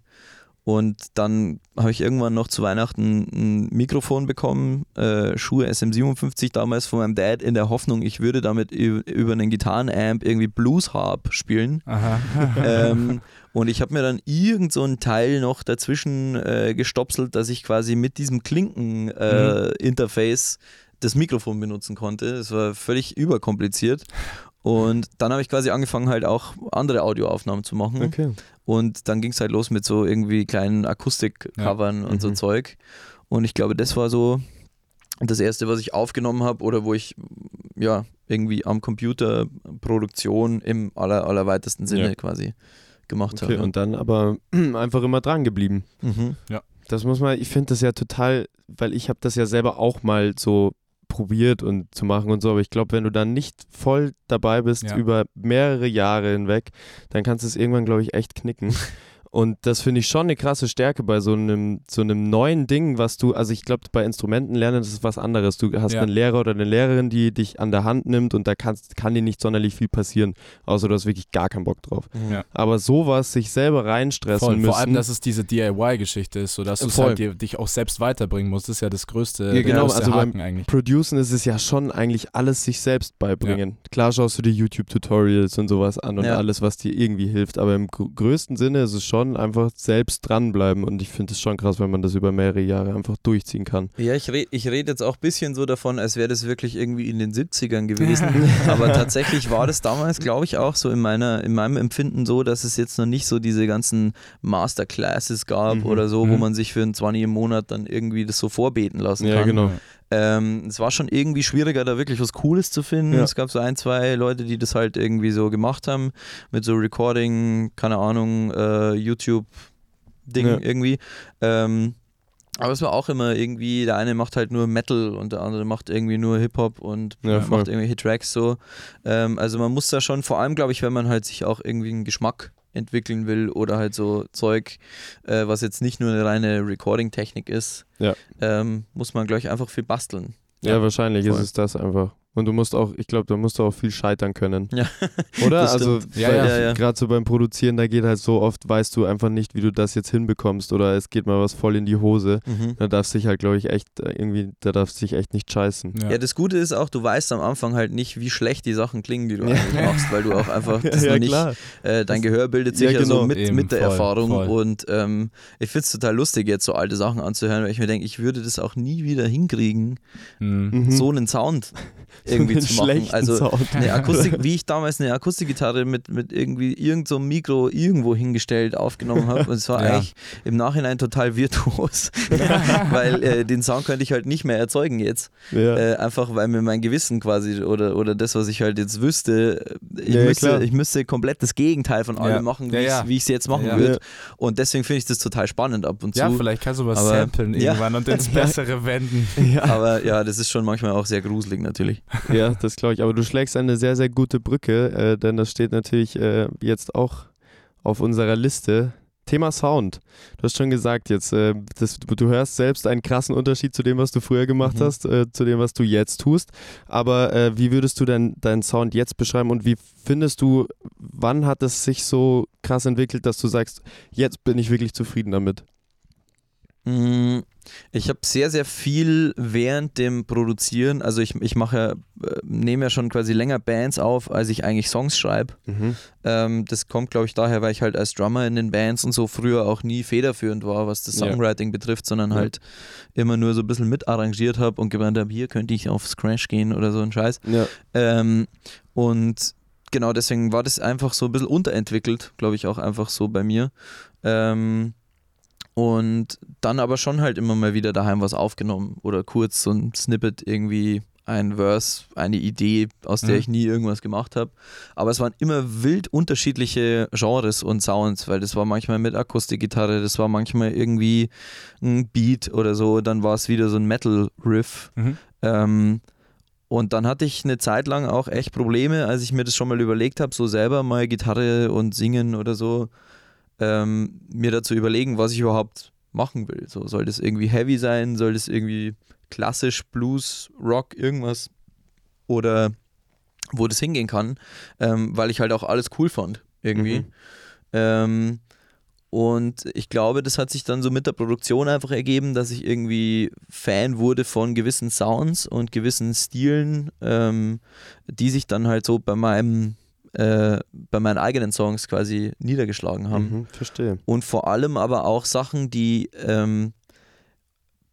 Und dann habe ich irgendwann noch zu Weihnachten ein Mikrofon bekommen, äh, Schuhe SM57 damals von meinem Dad, in der Hoffnung, ich würde damit über einen Gitarrenamp irgendwie Blues Harp spielen. Aha. <laughs> ähm, und ich habe mir dann irgend so ein Teil noch dazwischen äh, gestopselt, dass ich quasi mit diesem Klinken-Interface das Mikrofon benutzen konnte. Das war völlig überkompliziert. Und dann habe ich quasi angefangen, halt auch andere Audioaufnahmen zu machen. Okay. Und dann ging es halt los mit so irgendwie kleinen Akustik-Covern und so Mhm. Zeug. Und ich glaube, das war so das erste, was ich aufgenommen habe oder wo ich ja irgendwie am Computer Produktion im aller, allerweitesten Sinne Ja. quasi gemacht Okay, habe. und dann aber <clears throat> einfach immer dran geblieben. Mhm. Das muss man, ich finde das ja total, weil ich habe das ja selber auch mal so probiert und zu machen und so, aber ich glaube, wenn du dann nicht voll dabei bist Ja. über mehrere Jahre hinweg, dann kannst du es irgendwann, glaube ich, echt knicken. Und das finde ich schon eine krasse Stärke bei so einem, so einem neuen Ding, was du, also ich glaube, bei Instrumenten lernen, das ist was anderes. Du hast Ja. einen Lehrer oder eine Lehrerin, die dich an der Hand nimmt und da kannst, kann dir nicht sonderlich viel passieren, außer du hast wirklich gar keinen Bock drauf. Ja. Aber sowas, sich selber reinstressen Voll. müssen. Vor allem, dass es diese DIY-Geschichte ist, sodass du halt dir, dich auch selbst weiterbringen musst. Das ist ja das größte, Ja, genau, also beim Haken eigentlich. Producen ist es ja schon eigentlich alles sich selbst beibringen. Klar schaust du dir YouTube-Tutorials und sowas an und Ja. alles, was dir irgendwie hilft, aber im gr- größten Sinne ist es schon einfach selbst dranbleiben und ich finde es schon krass, wenn man das über mehrere Jahre einfach durchziehen kann. Ja, ich rede ich red jetzt auch ein bisschen so davon, als wäre das wirklich irgendwie in den 70ern gewesen. <laughs> <laughs> Aber tatsächlich war das damals, glaube ich, auch so in, meiner, in meinem Empfinden so, dass es jetzt noch nicht so diese ganzen Masterclasses gab Mhm. oder so, wo Mhm. man sich für einen 20 im Monat dann irgendwie das so vorbeten lassen Ja, kann. genau. Ähm, es war schon irgendwie schwieriger, da wirklich was Cooles zu finden. Ja. Es gab so ein, zwei Leute, die das halt irgendwie so gemacht haben, mit so Recording, keine Ahnung, äh, YouTube-Ding Ja. irgendwie. Ähm, aber es war auch immer irgendwie, der eine macht halt nur Metal und der andere macht irgendwie nur Hip-Hop und Ja, voll. macht irgendwelche Tracks so. Ähm, also man muss da schon, vor allem glaube ich, wenn man halt sich auch irgendwie einen Geschmack entwickeln will oder halt so Zeug, äh, was jetzt nicht nur eine reine Recording-Technik ist, Ja. ähm, muss man gleich einfach viel basteln. Ja, Ja, wahrscheinlich voll. ist es das einfach. Und du musst auch, ich glaube, da musst du auch viel scheitern können. Ja. <laughs> Oder? Das also. Ja, ja. Ja, gerade so beim Produzieren, da geht halt so oft, weißt du einfach nicht, wie du das jetzt hinbekommst oder es geht mal was voll in die Hose. Mhm. Da darfst du dich halt, glaube ich, echt äh, irgendwie, da darfst dich echt nicht scheißen. Ja. Ja, das Gute ist auch, du weißt am Anfang halt nicht, wie schlecht die Sachen klingen, die du Ja. eigentlich machst, weil du auch einfach <laughs> das ja, noch nicht, äh, dein Gehör bildet sich Ja, ja, so genau. mit, Eben, mit der voll, Erfahrung voll. und ähm, ich finde es total lustig, jetzt so alte Sachen anzuhören, weil ich mir denke, ich würde das auch nie wieder hinkriegen, Mhm. Mhm. so einen Sound <laughs> irgendwie zu machen. Also Sound. eine Akustik, wie ich damals eine Akustikgitarre mit, mit irgendwie irgend so Mikro irgendwo hingestellt aufgenommen habe. Und es war <laughs> Ja. eigentlich im Nachhinein total virtuos, <laughs> weil äh, den Sound könnte ich halt nicht mehr erzeugen jetzt. ja. Äh, einfach weil mir mein Gewissen quasi oder, oder das, was ich halt jetzt wüsste, äh, ich, Ja, müsste, ich müsste komplett das Gegenteil von allem machen, wie ich es jetzt machen würde. Und deswegen finde ich das total spannend ab und zu. Ja, vielleicht kannst du was Aber- samplen irgendwann und ins <laughs> Bessere wenden. Aber ja, das ist schon manchmal auch sehr gruselig natürlich. Ja, das glaube ich. Aber du schlägst eine sehr, sehr gute Brücke, äh, denn das steht natürlich äh, jetzt auch auf unserer Liste. Thema Sound. Du hast schon gesagt, jetzt, äh, das, du hörst selbst einen krassen Unterschied zu dem, was du früher gemacht Mhm. hast, äh, zu dem, was du jetzt tust. Aber äh, wie würdest du denn deinen Sound jetzt beschreiben und wie findest du, wann hat es sich so krass entwickelt, dass du sagst, jetzt bin ich wirklich zufrieden damit? Mm, Ich habe sehr, sehr viel während dem Produzieren, also ich, ich mache, ja, äh, nehme ja schon quasi länger Bands auf, als ich eigentlich Songs schreibe. Mhm. Ähm, das kommt, glaube ich, daher, weil ich halt als Drummer in den Bands und so früher auch nie federführend war, was das Ja. Songwriting betrifft, sondern Ja. halt immer nur so ein bisschen mitarrangiert habe und gemeint habe, hier könnte ich auf Scratch gehen oder so ein Scheiß. Ja. Ähm, und genau deswegen war das einfach so ein bisschen unterentwickelt, glaube ich, auch einfach so bei mir. Ähm, und dann aber schon halt immer mal wieder daheim was aufgenommen oder kurz so ein Snippet irgendwie ein Verse, eine Idee, aus der Mhm. ich nie irgendwas gemacht habe. Aber es waren immer wild unterschiedliche Genres und Sounds, weil das war manchmal mit Akustikgitarre, das war manchmal irgendwie ein Beat oder so, dann war es wieder so ein Metal-Riff. Mhm. Ähm, und dann hatte ich eine Zeit lang auch echt Probleme, als ich mir das schon mal überlegt habe, so selber mal Gitarre und Singen oder so, ähm, mir dazu überlegen, was ich überhaupt machen will. So, soll das irgendwie heavy sein? Soll das irgendwie klassisch, Blues, Rock, irgendwas? Oder wo das hingehen kann, ähm, weil ich halt auch alles cool fand, irgendwie. Mhm. Ähm, und ich glaube, das hat sich dann so mit der Produktion einfach ergeben, dass ich irgendwie Fan wurde von gewissen Sounds und gewissen Stilen, ähm, die sich dann halt so bei meinem, äh, bei meinen eigenen Songs quasi niedergeschlagen haben. Mhm. Verstehe. Und vor allem aber auch Sachen, die ähm,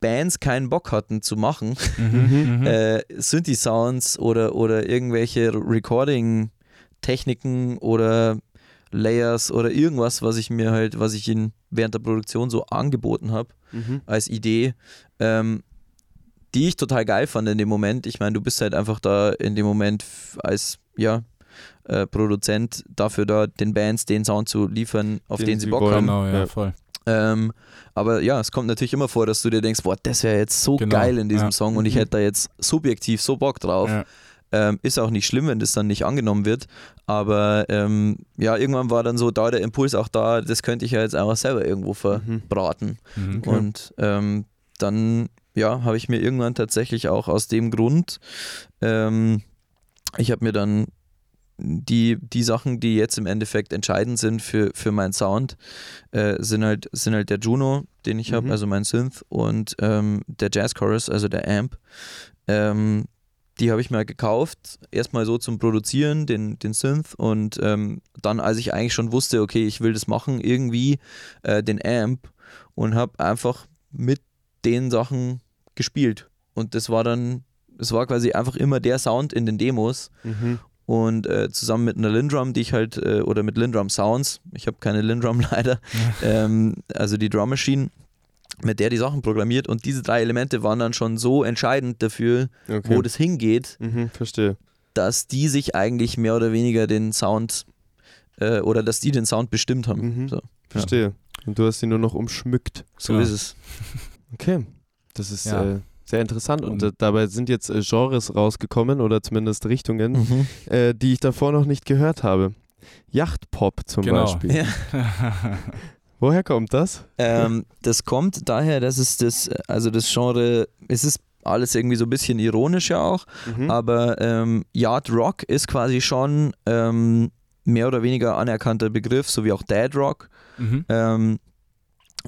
Bands keinen Bock hatten zu machen, Mhm. Mhm. äh, Synthi-Sounds oder, oder irgendwelche Recording-Techniken oder Layers oder irgendwas, was ich mir halt, was ich in, während der Produktion so angeboten habe Mhm. als Idee, ähm, die ich total geil fand in dem Moment. Ich meine, du bist halt einfach da in dem Moment als ja, äh, Produzent dafür da, den Bands den Sound zu liefern, auf den, Den sie sie Bock wollen. haben. Genau, ja, voll. Ähm, aber ja, es kommt natürlich immer vor, dass du dir denkst, boah, das wäre jetzt so Genau, geil in diesem ja. Song und ich hätte da jetzt subjektiv so Bock drauf. Ja. Ähm, ist auch nicht schlimm, wenn das dann nicht angenommen wird. Aber ähm, ja, irgendwann war dann so da der Impuls auch da, das könnte ich ja jetzt einfach selber irgendwo Mhm. verbraten. Mhm. Und ähm, dann, ja, habe ich mir irgendwann tatsächlich auch aus dem Grund, ähm, ich habe mir dann die, die Sachen, die jetzt im Endeffekt entscheidend sind für, für meinen Sound, äh, sind, halt, sind halt der Juno, den ich habe, Mhm. also mein Synth, und ähm, der Jazz Chorus, also der Amp. Ähm, die habe ich mir gekauft, erstmal so zum Produzieren, den, den Synth, und ähm, dann, als ich eigentlich schon wusste, okay, ich will das machen, irgendwie äh, den Amp und habe einfach mit den Sachen gespielt. Und das war dann, es war quasi einfach immer der Sound in den Demos Mhm. Und äh, zusammen mit einer Lindrum, die ich halt, äh, oder mit Lindrum Sounds, ich habe keine Lindrum <laughs> leider, ähm, also die Drum Machine, mit der die Sachen programmiert und diese drei Elemente waren dann schon so entscheidend dafür, Okay. wo das hingeht, Mhm. Verstehe. dass die sich eigentlich mehr oder weniger den Sound äh, oder dass die den Sound bestimmt haben. Mhm. So, Verstehe. Und du hast sie nur noch umschmückt. so Genau. ist es. Okay. Das ist Ja. Äh, sehr interessant. Und Und- äh, dabei sind jetzt äh, Genres rausgekommen oder zumindest Richtungen, Mhm. äh, die ich davor noch nicht gehört habe. Yachtpop zum Genau. Beispiel. Ja. <laughs> Woher kommt das? Ähm, das kommt daher, dass es das, also das Genre, es ist alles irgendwie so ein bisschen ironisch ja auch, Mhm. aber ähm, Yard Rock ist quasi schon ähm, mehr oder weniger anerkannter Begriff, so wie auch Dad Rock mhm. ähm,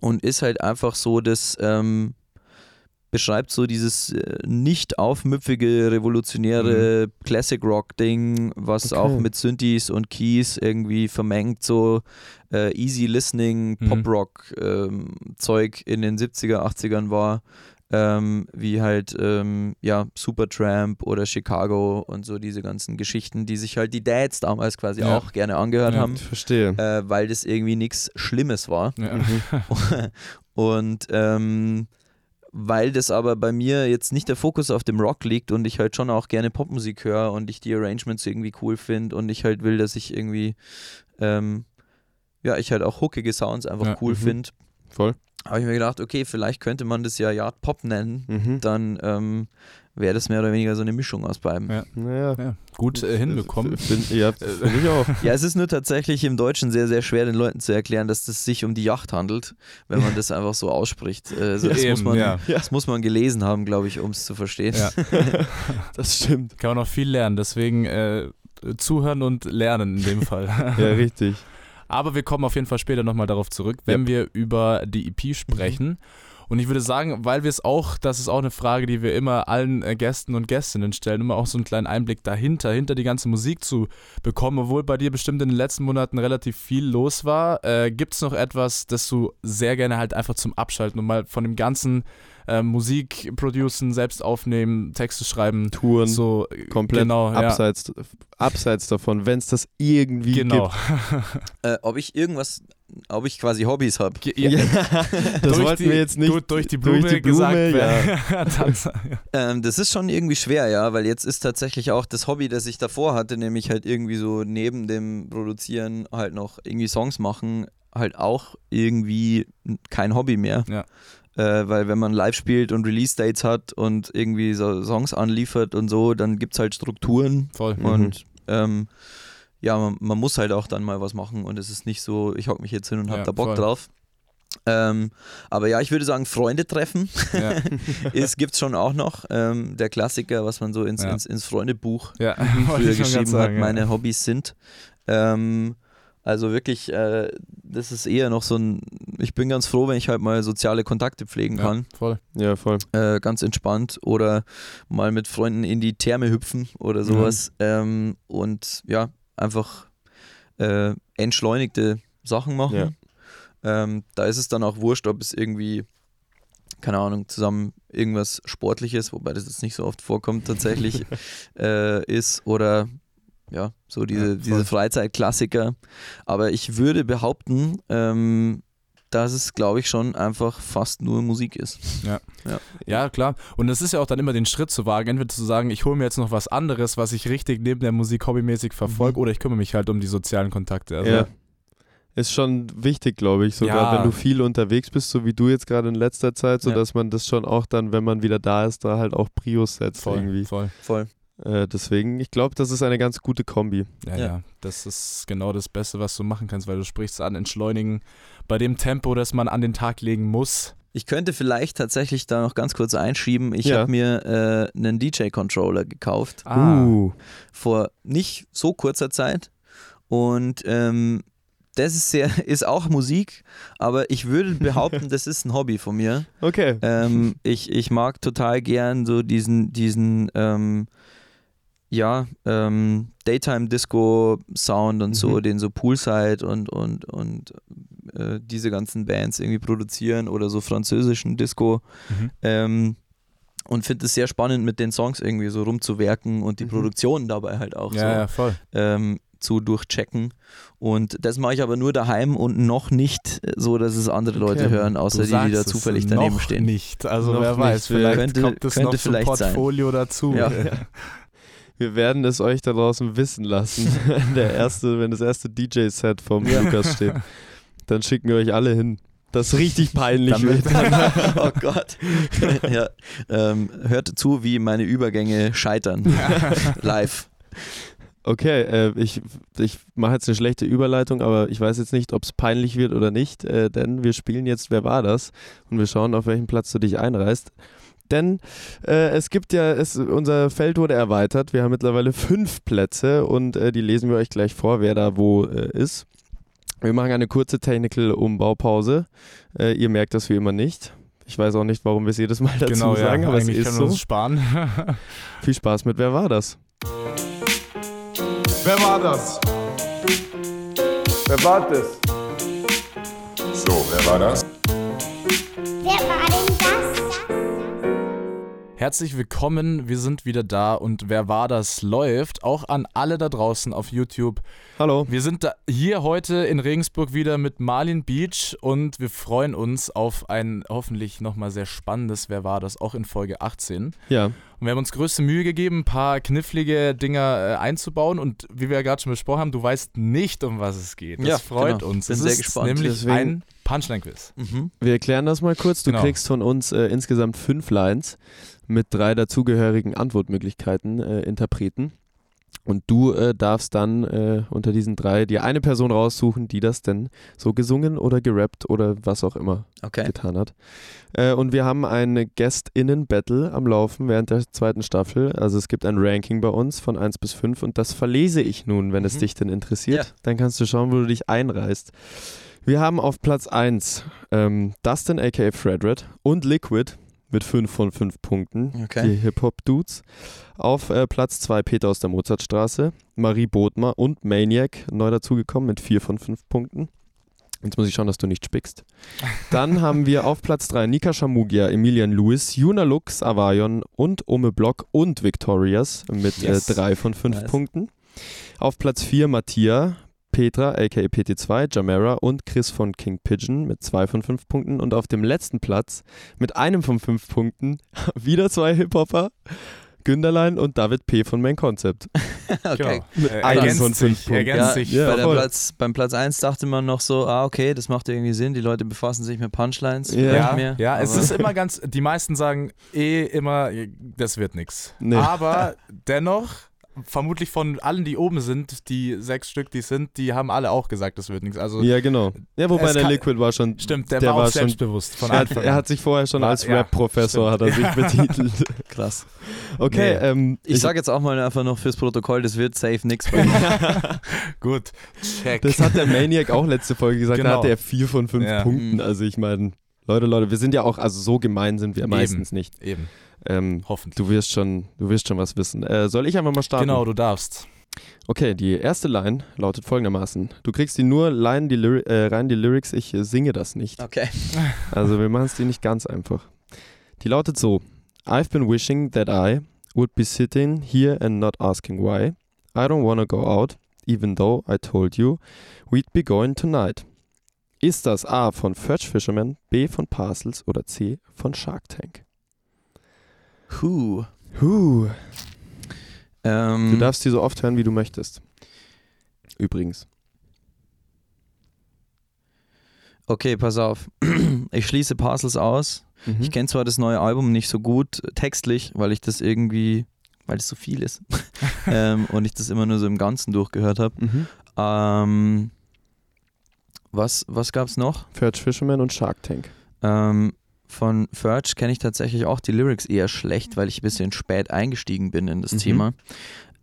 und ist halt einfach so, das ähm, beschreibt so dieses äh, nicht aufmüpfige, revolutionäre Classic Rock Ding, was Okay. auch mit Synthes und Keys irgendwie vermengt, so äh, easy listening Mhm. Pop Rock ähm, Zeug in den 70er, 80ern war. Ähm, wie halt ähm, ja Supertramp oder Chicago und so diese ganzen Geschichten, die sich halt die Dads damals quasi Ja. auch gerne angehört Ja. haben, Ich verstehe. äh, weil das irgendwie nichts Schlimmes war. Ja. Mhm. <laughs> <laughs> und ähm, weil das aber bei mir jetzt nicht der Fokus auf dem Rock liegt und ich halt schon auch gerne Popmusik höre und ich die Arrangements irgendwie cool finde und ich halt will, dass ich irgendwie, ähm, ja, ich halt auch hookige Sounds einfach Ja, cool mhm. finde, Voll. habe ich mir gedacht, okay, vielleicht könnte man das ja Yard Pop nennen. Mhm. Dann ähm, wäre das mehr oder weniger so eine Mischung aus beiden. Ja. Naja. Ja, gut äh, hinbekommen. Find, ja, <laughs> finde ich auch. Ja, es ist nur tatsächlich im Deutschen sehr, sehr schwer, den Leuten zu erklären, dass es sich um die Yacht handelt, wenn man das einfach so ausspricht. Also das, muss Eben, man, ja. das muss man gelesen haben, glaube ich, um es zu verstehen. Ja. <laughs> Das stimmt. Kann man noch viel lernen, deswegen äh, zuhören und lernen in dem Fall. Ja, richtig. Aber wir kommen auf jeden Fall später nochmal darauf zurück, wenn wir über die EP sprechen. Und ich würde sagen, weil wir es auch, das ist auch eine Frage, die wir immer allen äh, Gästen und Gästinnen stellen, immer auch so einen kleinen Einblick dahinter, hinter die ganze Musik zu bekommen, obwohl bei dir bestimmt in den letzten Monaten relativ viel los war. Äh, Gibt es noch etwas, das du sehr gerne halt einfach zum Abschalten und mal von dem ganzen äh, Musik producen, selbst aufnehmen, Texte schreiben, Touren so komplett genau, ja. abseits, abseits davon, wenn es das irgendwie Genau. <laughs> Äh, ob ich irgendwas, ob ich quasi Hobbys habe. Gibt. ja, <laughs> das durch wollten die, wir jetzt nicht. du- durch die Blume, durch die Blume, gesagt <laughs> ja. Ähm, das ist schon irgendwie schwer, ja, weil jetzt ist tatsächlich auch das Hobby, das ich davor hatte, nämlich halt irgendwie so neben dem Produzieren halt noch irgendwie Songs machen, halt auch irgendwie kein Hobby mehr. Ja. Äh, weil wenn man live spielt und Release-Dates hat und irgendwie so Songs anliefert und so, dann gibt es halt Strukturen Voll. Mhm. und ähm, ja, man, man muss halt auch dann mal was machen und es ist nicht so, ich hock mich jetzt hin und hab Ja, da Bock voll. drauf. Ähm, aber ja, ich würde sagen, Freunde treffen. Ja. <laughs> Es gibt schon auch noch. Ähm, der Klassiker, was man so ins, Ja. ins, ins Freundebuch Ja, <laughs> früher geschrieben sagen, hat, meine Hobbys sind. Ähm, also wirklich, äh, das ist eher noch so ein, ich bin ganz froh, wenn ich halt mal soziale Kontakte pflegen ja. kann. Ja, voll. Ja, voll. Äh, ganz entspannt. Oder mal mit Freunden in die Therme hüpfen oder Mhm. sowas. Ähm, und ja, einfach äh, entschleunigte Sachen machen. Ja. Ähm, da ist es dann auch wurscht, ob es irgendwie, keine Ahnung, zusammen irgendwas Sportliches, wobei das jetzt nicht so oft vorkommt tatsächlich, <laughs> äh, ist oder ja, so diese, Ja, diese Freizeitklassiker. Aber ich würde behaupten, ähm, dass es, glaube ich, schon einfach fast nur Musik ist. Ja, klar. Und es ist ja auch dann immer den Schritt zu wagen, entweder zu sagen, ich hole mir jetzt noch was anderes, was ich richtig neben der Musik hobbymäßig verfolge, Mhm. oder ich kümmere mich halt um die sozialen Kontakte. Also, ja. Ist schon wichtig, glaube ich, sogar Ja. wenn du viel unterwegs bist, so wie du jetzt gerade in letzter Zeit, so Ja. dass man das schon auch dann, wenn man wieder da ist, da halt auch Prios setzt voll, irgendwie. voll. Voll. Äh, deswegen, ich glaube, das ist eine ganz gute Kombi. Ja, Ja. ja, das ist genau das Beste, was du machen kannst, weil du sprichst an Entschleunigen bei dem Tempo, das man an den Tag legen muss. Ich könnte vielleicht tatsächlich da noch ganz kurz einschieben. Ich Ja. habe mir äh, einen DJ-Controller gekauft. Ah. Uh, vor nicht so kurzer Zeit. Und ähm, das ist sehr, <laughs> ist auch Musik, aber ich würde <laughs> behaupten, das ist ein Hobby von mir. okay. Ähm, ich, ich mag total gern so diesen, diesen ähm, ja, ähm, Daytime-Disco-Sound und so, Mhm. den so Poolside und, und, und äh, diese ganzen Bands irgendwie produzieren oder so französischen Disco. Mhm. Ähm, und finde es sehr spannend, mit den Songs irgendwie so rumzuwerken und die Mhm. Produktion dabei halt auch Ja, so ja, voll. ähm, zu durchchecken. Und das mache ich aber nur daheim und noch nicht so, dass es andere Leute Okay. hören, außer die, die da zufällig noch daneben stehen. nicht. Also Noch wer nicht. weiß, vielleicht Könnte- kommt es noch zum vielleicht sein. Portfolio dazu. Ja. <laughs> Wir werden es euch da draußen wissen lassen, <laughs> wenn, der erste, wenn das erste DJ-Set vom Ja. Lukas steht. Dann schicken wir euch alle hin. Das richtig peinlich wird. <laughs> <laughs> oh Gott. ja, ähm, hört zu, wie meine Übergänge scheitern. Live. Okay, äh, ich, ich mache jetzt eine schlechte Überleitung, aber ich weiß jetzt nicht, ob es peinlich wird oder nicht, äh, denn wir spielen jetzt Wer war das? Und wir schauen, auf welchen Platz du dich einreißt. Denn äh, es gibt ja, es, unser Feld wurde erweitert. Wir haben mittlerweile fünf Plätze und äh, die lesen wir euch gleich vor, wer da wo äh, ist. Wir machen eine kurze Technical-Umbaupause. Äh, ihr merkt das wie immer nicht. Ich weiß auch nicht, warum wir es jedes Mal dazu genau, sagen, ja. aber es Eigentlich ist können wir so. uns sparen. <laughs> Viel Spaß mit Wer war das? Wer war das? Wer war das? So, wer war das? Wer war? Herzlich willkommen, wir sind wieder da und wer war das läuft, auch an alle da draußen auf YouTube. Hallo. Wir sind da hier heute in Regensburg wieder mit Marlin Beach und wir freuen uns auf ein hoffentlich nochmal sehr spannendes Wer war das, auch in Folge 18. Und Ja. Und wir haben uns größte Mühe gegeben, ein paar knifflige Dinger äh, einzubauen. Und wie wir ja gerade schon besprochen haben, du weißt nicht, um was es geht. Das Ja, freut genau. uns. Bin es sehr ist gespannt. nämlich Deswegen- ein Punchline-Quiz. Mhm. Wir erklären das mal kurz. Du Genau. kriegst von uns äh, insgesamt fünf Lines mit drei dazugehörigen Antwortmöglichkeiten, äh, Interpreten. Und du äh, darfst dann äh, unter diesen drei dir eine Person raussuchen, die das denn so gesungen oder gerappt oder was auch immer Okay. getan hat. Äh, und wir haben ein Guest-Innen-Battle am Laufen während der zweiten Staffel. Also es gibt ein Ranking bei uns von 1 bis 5 und das verlese ich nun, wenn es Mhm. dich denn interessiert. Ja. Dann kannst du schauen, wo du dich einreißt. Wir haben auf Platz 1 ähm, Dustin aka Fredred und Liquid mit 5 von 5 Punkten. Die Okay. Hip-Hop-Dudes. Auf äh, Platz 2 Peter aus der Mozartstraße, Marie Bodmer und Maniac neu dazugekommen mit 4 von 5 Punkten. Jetzt muss ich schauen, dass du nicht spickst. Dann <laughs> haben wir auf Platz 3 Nika Shamugia, Emilian Lewis, Juna Lux, Avayon und Ome Block und Victorious mit Yes. 3 von 5 Nice. Punkten. Auf Platz 4 Mattia, Petra aka PT2, Jamera und Chris von King Pigeon mit 2 von 5 Punkten. Und auf dem letzten Platz mit einem von 5 Punkten <laughs> wieder zwei Hip-Hopper, Günderlein und David P. von Main Concept. <laughs> okay. Genau. Äh, einem von fünf sich, Punkten. ergänzt Ja, sich. ja. bei der voll. Platz, beim Platz 1 dachte man noch so, ah, okay, das macht irgendwie Sinn, die Leute befassen sich mit Punchlines. Ja. Ja, mehr, ja es ist immer ganz, die meisten sagen eh immer, das wird nichts. Nee. Aber dennoch, vermutlich von allen, die oben sind, die sechs Stück, die es sind, die haben alle auch gesagt, das wird nichts. Also Ja, genau. Ja, wobei der kann- Liquid war schon. stimmt, der, Der war war schon- selbstbewusst von Er hat, Anfang er an. hat sich vorher schon War- als ja, Rap-Professor hat er sich <laughs> betitelt. krass. Okay, Nee. ähm, Ich sage jetzt auch mal einfach noch fürs Protokoll, das wird safe nix bei mir. Gut, check. das hat der Maniac auch letzte Folge gesagt, da Genau. hatte er vier von fünf Ja. Punkten. Mhm. Also ich meine, Leute, Leute, wir sind ja auch, also so gemein sind wir meistens nicht. Eben, Ähm, hoffentlich. du wirst schon, du wirst schon was wissen. Äh, soll ich einfach mal starten? Genau, du darfst. Okay, die erste Line lautet folgendermaßen. Du kriegst die nur Line, die Lyri äh, rein die Lyrics, ich singe das nicht. Okay. <laughs> Also wir machen es dir nicht ganz einfach. Die lautet so: I've been wishing that I would be sitting here and not asking why. I don't wanna go out, even though I told you we'd be going tonight. Ist das A von Fudge Fisherman, B von Parcels oder C von Shark Tank? Huh. Huh. Ähm, Du darfst die so oft hören, wie du möchtest. Übrigens. okay, pass auf. <clears throat> Ich schließe Parcels aus. Mhm. Ich kenne zwar das neue Album nicht so gut äh, textlich, weil ich das irgendwie, weil es so viel ist <laughs> <laughs> ähm, und ich das immer nur so im Ganzen durchgehört habe. Mhm. Ähm, was was gab es noch? Fudge Fisherman und Shark Tank. Ähm, von Verge kenne ich tatsächlich auch die Lyrics eher schlecht, weil ich ein bisschen spät eingestiegen bin in das Mhm. Thema.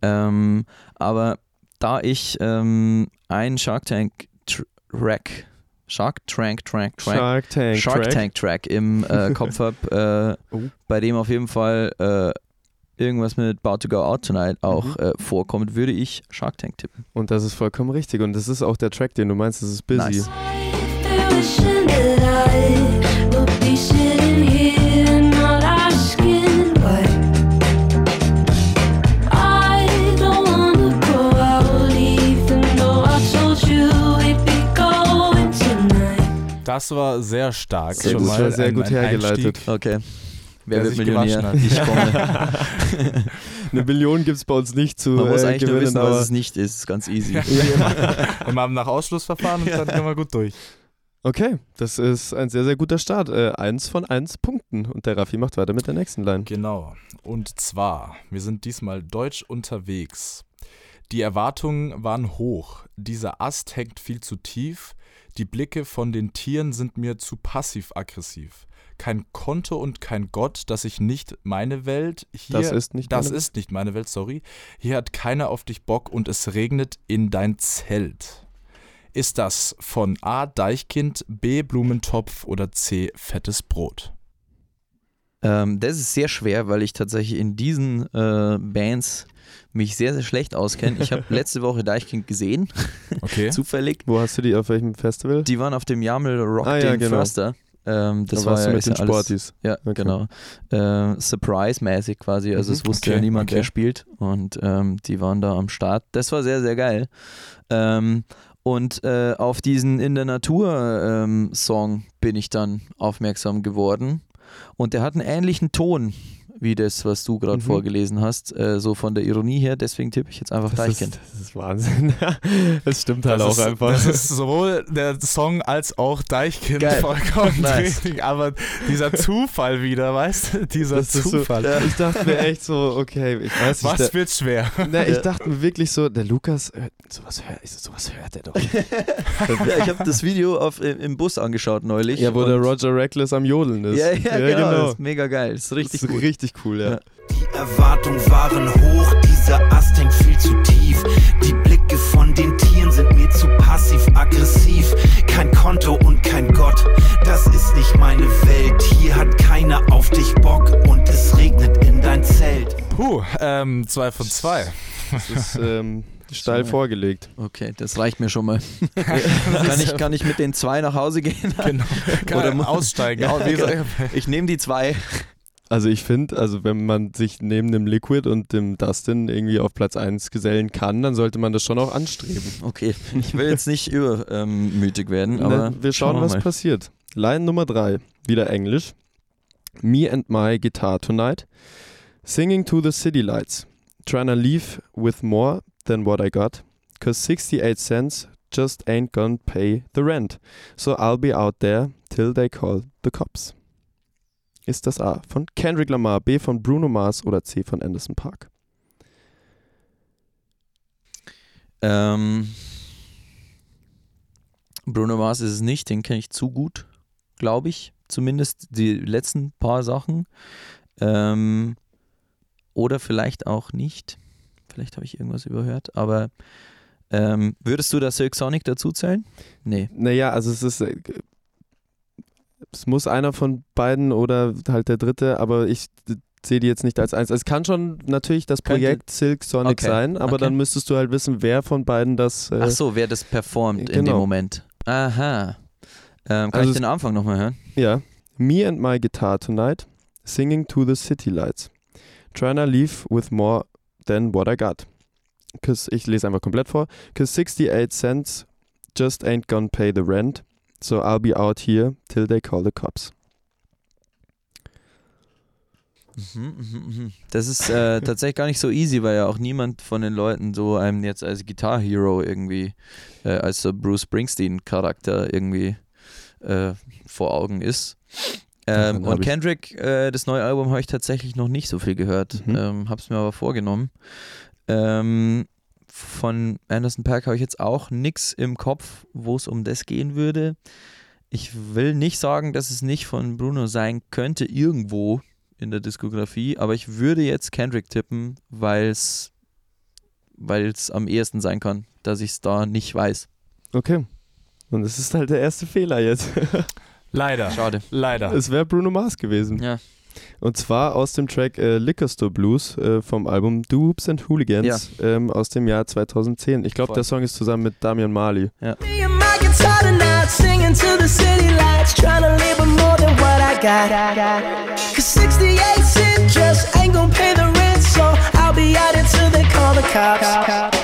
Ähm, aber da ich ähm, einen Shark Tank Track, Shark Tank Track, Track Shark Tank. Shark Track. Tank Track im äh, <laughs> Kopf habe, äh, Oh. bei dem auf jeden Fall äh, irgendwas mit About to Go Out Tonight auch Mhm. äh, vorkommt, würde ich Shark Tank tippen. Und das ist vollkommen richtig. Und das ist auch der Track, den du meinst, das ist Busy. Nice. Das war sehr stark. Sehr Schon gut. mal Das war sehr ein, gut ein hergeleitet. Einstieg. Okay. Wer wird Millionär? Ich <laughs> komme. Eine Billion gibt es bei uns nicht zu Man muss äh, eigentlich nur gewinnen, wissen, aber was es nicht ist. Ist ganz easy. <laughs> <laughs> Wir haben nach Ausschlussverfahren und dann können wir gut durch. Okay, das ist ein sehr, sehr guter Start. Äh, eins von eins Punkten. Und der Raffi macht weiter mit der nächsten Line. Genau. Und zwar, wir sind diesmal deutsch unterwegs. Die Erwartungen waren hoch. Dieser Ast hängt viel zu tief. Die Blicke von den Tieren sind mir zu passiv-aggressiv. Kein Konto und kein Gott, das ich nicht meine Welt. Hier, Das ist nicht Das meine- ist nicht meine Welt, sorry. Hier hat keiner auf dich Bock und es regnet in dein Zelt. Ist das von A. Deichkind, B. Blumentopf oder C. Fettes Brot? Ähm, das ist sehr schwer, weil ich tatsächlich in diesen äh, Bands mich sehr, sehr schlecht auskenne. Ich habe <laughs> letzte Woche Deichkind gesehen, Okay. <laughs> zufällig. Wo hast du die auf welchem Festival? Die waren auf dem Jamel Rock Ah, ja, genau. Förster. Ähm, das da war warst ja, du mit den Sportis. Ja, Okay. genau. Äh, Surprise-mäßig quasi. Also Mhm, es wusste okay, ja niemand, okay. wer spielt. Und ähm, die waren da am Start. Das war sehr, sehr geil. Ähm, und äh, auf diesen In der Natur-Song bin ich dann aufmerksam geworden. Und der hat einen ähnlichen Ton wie das, was du gerade Mhm. vorgelesen hast. Äh, so von der Ironie her, deswegen tippe ich jetzt einfach Das Deichkind. ist, das ist Wahnsinn. <laughs> das stimmt halt das auch ist, einfach. Das ist sowohl der Song als auch Deichkind Geil. vollkommen Nice. richtig. Aber dieser <laughs> Zufall wieder, weißt du? Dieser Das ist so- Zufall. ich dachte mir echt so, okay, ich weiß nicht. Was der, wird schwer? na, ich dachte mir wirklich so, der Lukas, sowas, so, sowas hört er doch. <laughs> ja, ich habe das Video auf, im, Bus angeschaut neulich. ja, wo der Roger Reckless am Jodeln ist. Ja, ja, genau. Das ist mega geil. Das ist richtig das ist gut. richtig cool, ja. Die Erwartungen waren hoch, dieser Ast hängt viel zu tief. Die Blicke von den Tieren sind mir zu passiv-aggressiv. Kein Konto und kein Gott, das ist nicht meine Welt. Hier hat keiner auf dich Bock und es regnet in dein Zelt. Puh, ähm, zwei von zwei. Das ist <laughs> ähm, steil So. vorgelegt. Okay, das reicht mir schon mal. <laughs> kann, ich, kann ich mit den zwei nach Hause gehen? Genau. Kann <laughs> Oder er aussteigen. Ja, wie genau. gesagt, Ich nehme die zwei. Also ich finde, also wenn man sich neben dem Liquid und dem Dustin irgendwie auf Platz 1 gesellen kann, dann sollte man das schon auch anstreben. Okay, ich will jetzt nicht übermütig werden, aber Ne, wir schauen, wir was passiert. Line Nummer 3, wieder Englisch. Me and my guitar tonight. Singing to the city lights. Trying to leave with more than what I got. Cause 68 cents just ain't gonna pay the rent. So I'll be out there till they call the cops. Ist das A von Kendrick Lamar, B von Bruno Mars oder C von Anderson Park? Ähm, Bruno Mars ist es nicht, den kenne ich zu gut, glaube ich. Zumindest die letzten paar Sachen. Ähm, oder vielleicht auch nicht. Vielleicht habe ich irgendwas überhört. Aber ähm, würdest du das Silk Sonic dazu zählen? Nee. Naja, also es ist. Es muss einer von beiden oder halt der dritte, aber ich sehe die jetzt nicht als eins. Es kann schon natürlich das Könnte- Projekt Silk Sonic Okay, sein, aber okay. dann müsstest du halt wissen, wer von beiden das. Äh, Ach so, wer das performt in dem genau. Moment. Aha. Ähm, kann Also ich den Anfang nochmal hören? Ja. Me and my guitar tonight, singing to the city lights. Trying to leave with more than what I got. Cause, ich lese einfach komplett vor. Cause 68 cents just ain't gonna pay the rent. So I'll be out here till they call the cops. Mhm, mhm, mhm. Das ist äh, <laughs> tatsächlich gar nicht so easy, weil ja auch niemand von den Leuten so einem jetzt als Guitar Hero irgendwie, äh, als so Bruce Springsteen-Charakter irgendwie äh, vor Augen ist. Ähm, und Kendrick, äh, das neue Album habe ich tatsächlich noch nicht so viel gehört. Mhm. Ähm, hab's mir aber vorgenommen. Ähm, von Anderson Paak habe ich jetzt auch nichts im Kopf, wo es um das gehen würde. Ich will nicht sagen, dass es nicht von Bruno sein könnte, irgendwo in der Diskografie, aber ich würde jetzt Kendrick tippen, weil es am ehesten sein kann, dass ich es da nicht weiß. Okay. Und es ist halt der erste Fehler jetzt. <laughs> Leider. Schade. Leider. es wäre Bruno Mars gewesen. Ja. Und zwar aus dem Track äh, Liquor Store Blues äh, vom Album Dupes and Hooligans ähm, aus dem Jahr 2010. Ich glaube, der Song ist zusammen mit Damian Marley. Me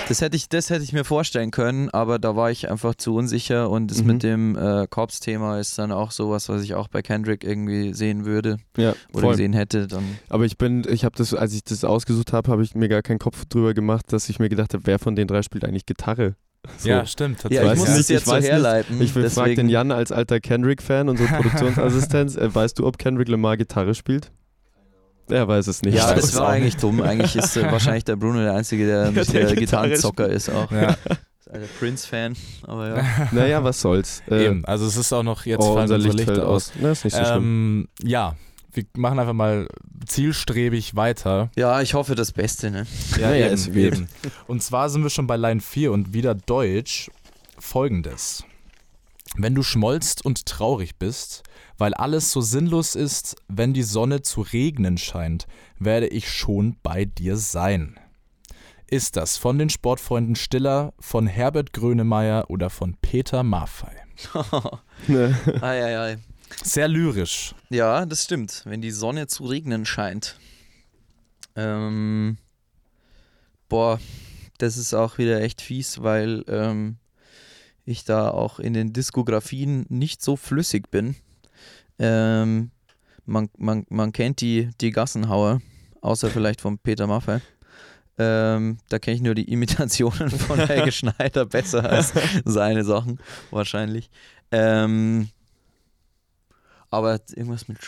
Das hätte ich, das hätte ich mir vorstellen können, aber da war ich einfach zu unsicher und das Mhm. mit dem äh, Cops-Thema ist dann auch sowas, was ich auch bei Kendrick irgendwie sehen würde Ja, oder voll. gesehen hätte. Dann Aber ich bin, ich habe das, als ich das ausgesucht habe, habe ich mir gar keinen Kopf drüber gemacht, dass ich mir gedacht habe, wer von den drei spielt eigentlich Gitarre? So. Ja, stimmt. ja, ich weiß muss nicht, es jetzt ich so weiß nicht. herleiten. Ich frage den Jan als alter Kendrick-Fan, unsere <laughs> Produktionsassistenz. äh, weißt du, ob Kendrick Lamar Gitarre spielt? Er weiß es nicht. Ja, das war auch eigentlich dumm. Eigentlich ist äh, wahrscheinlich der Bruno der Einzige, der, <laughs> nicht der der Gitarre Gitarrenzocker ist auch. Ja, Ist ein Prince-Fan, aber ja. <laughs> Naja, was soll's. Äh, eben. Also es ist auch noch, jetzt oh, fallen unser Licht Lichter fällt aus. aus. Na, ist nicht so schlimm. Ähm, ja, wir machen einfach mal zielstrebig weiter. Ja, ich hoffe das Beste, ne? Ja, ja, es wird. eben. Und zwar sind wir schon bei Line 4 und wieder Deutsch. Folgendes. Wenn du schmollst und traurig bist, weil alles so sinnlos ist, wenn die Sonne zu regnen scheint, werde ich schon bei dir sein. Ist das von den Sportfreunden Stiller, von Herbert Grönemeyer oder von Peter Maffei? <laughs> Ne. ei, ei, ei. Sehr lyrisch. Ja, das stimmt. Wenn die Sonne zu regnen scheint. Ähm, boah, das ist auch wieder echt fies, weil ähm, ich da auch in den Diskografien nicht so flüssig bin. Ähm, man, man, man kennt die, die Gassenhauer, außer vielleicht von Peter Maffay. Ähm, da kenne ich nur die Imitationen von <laughs> Helge Schneider besser als seine Sachen, wahrscheinlich. Ähm, aber irgendwas mit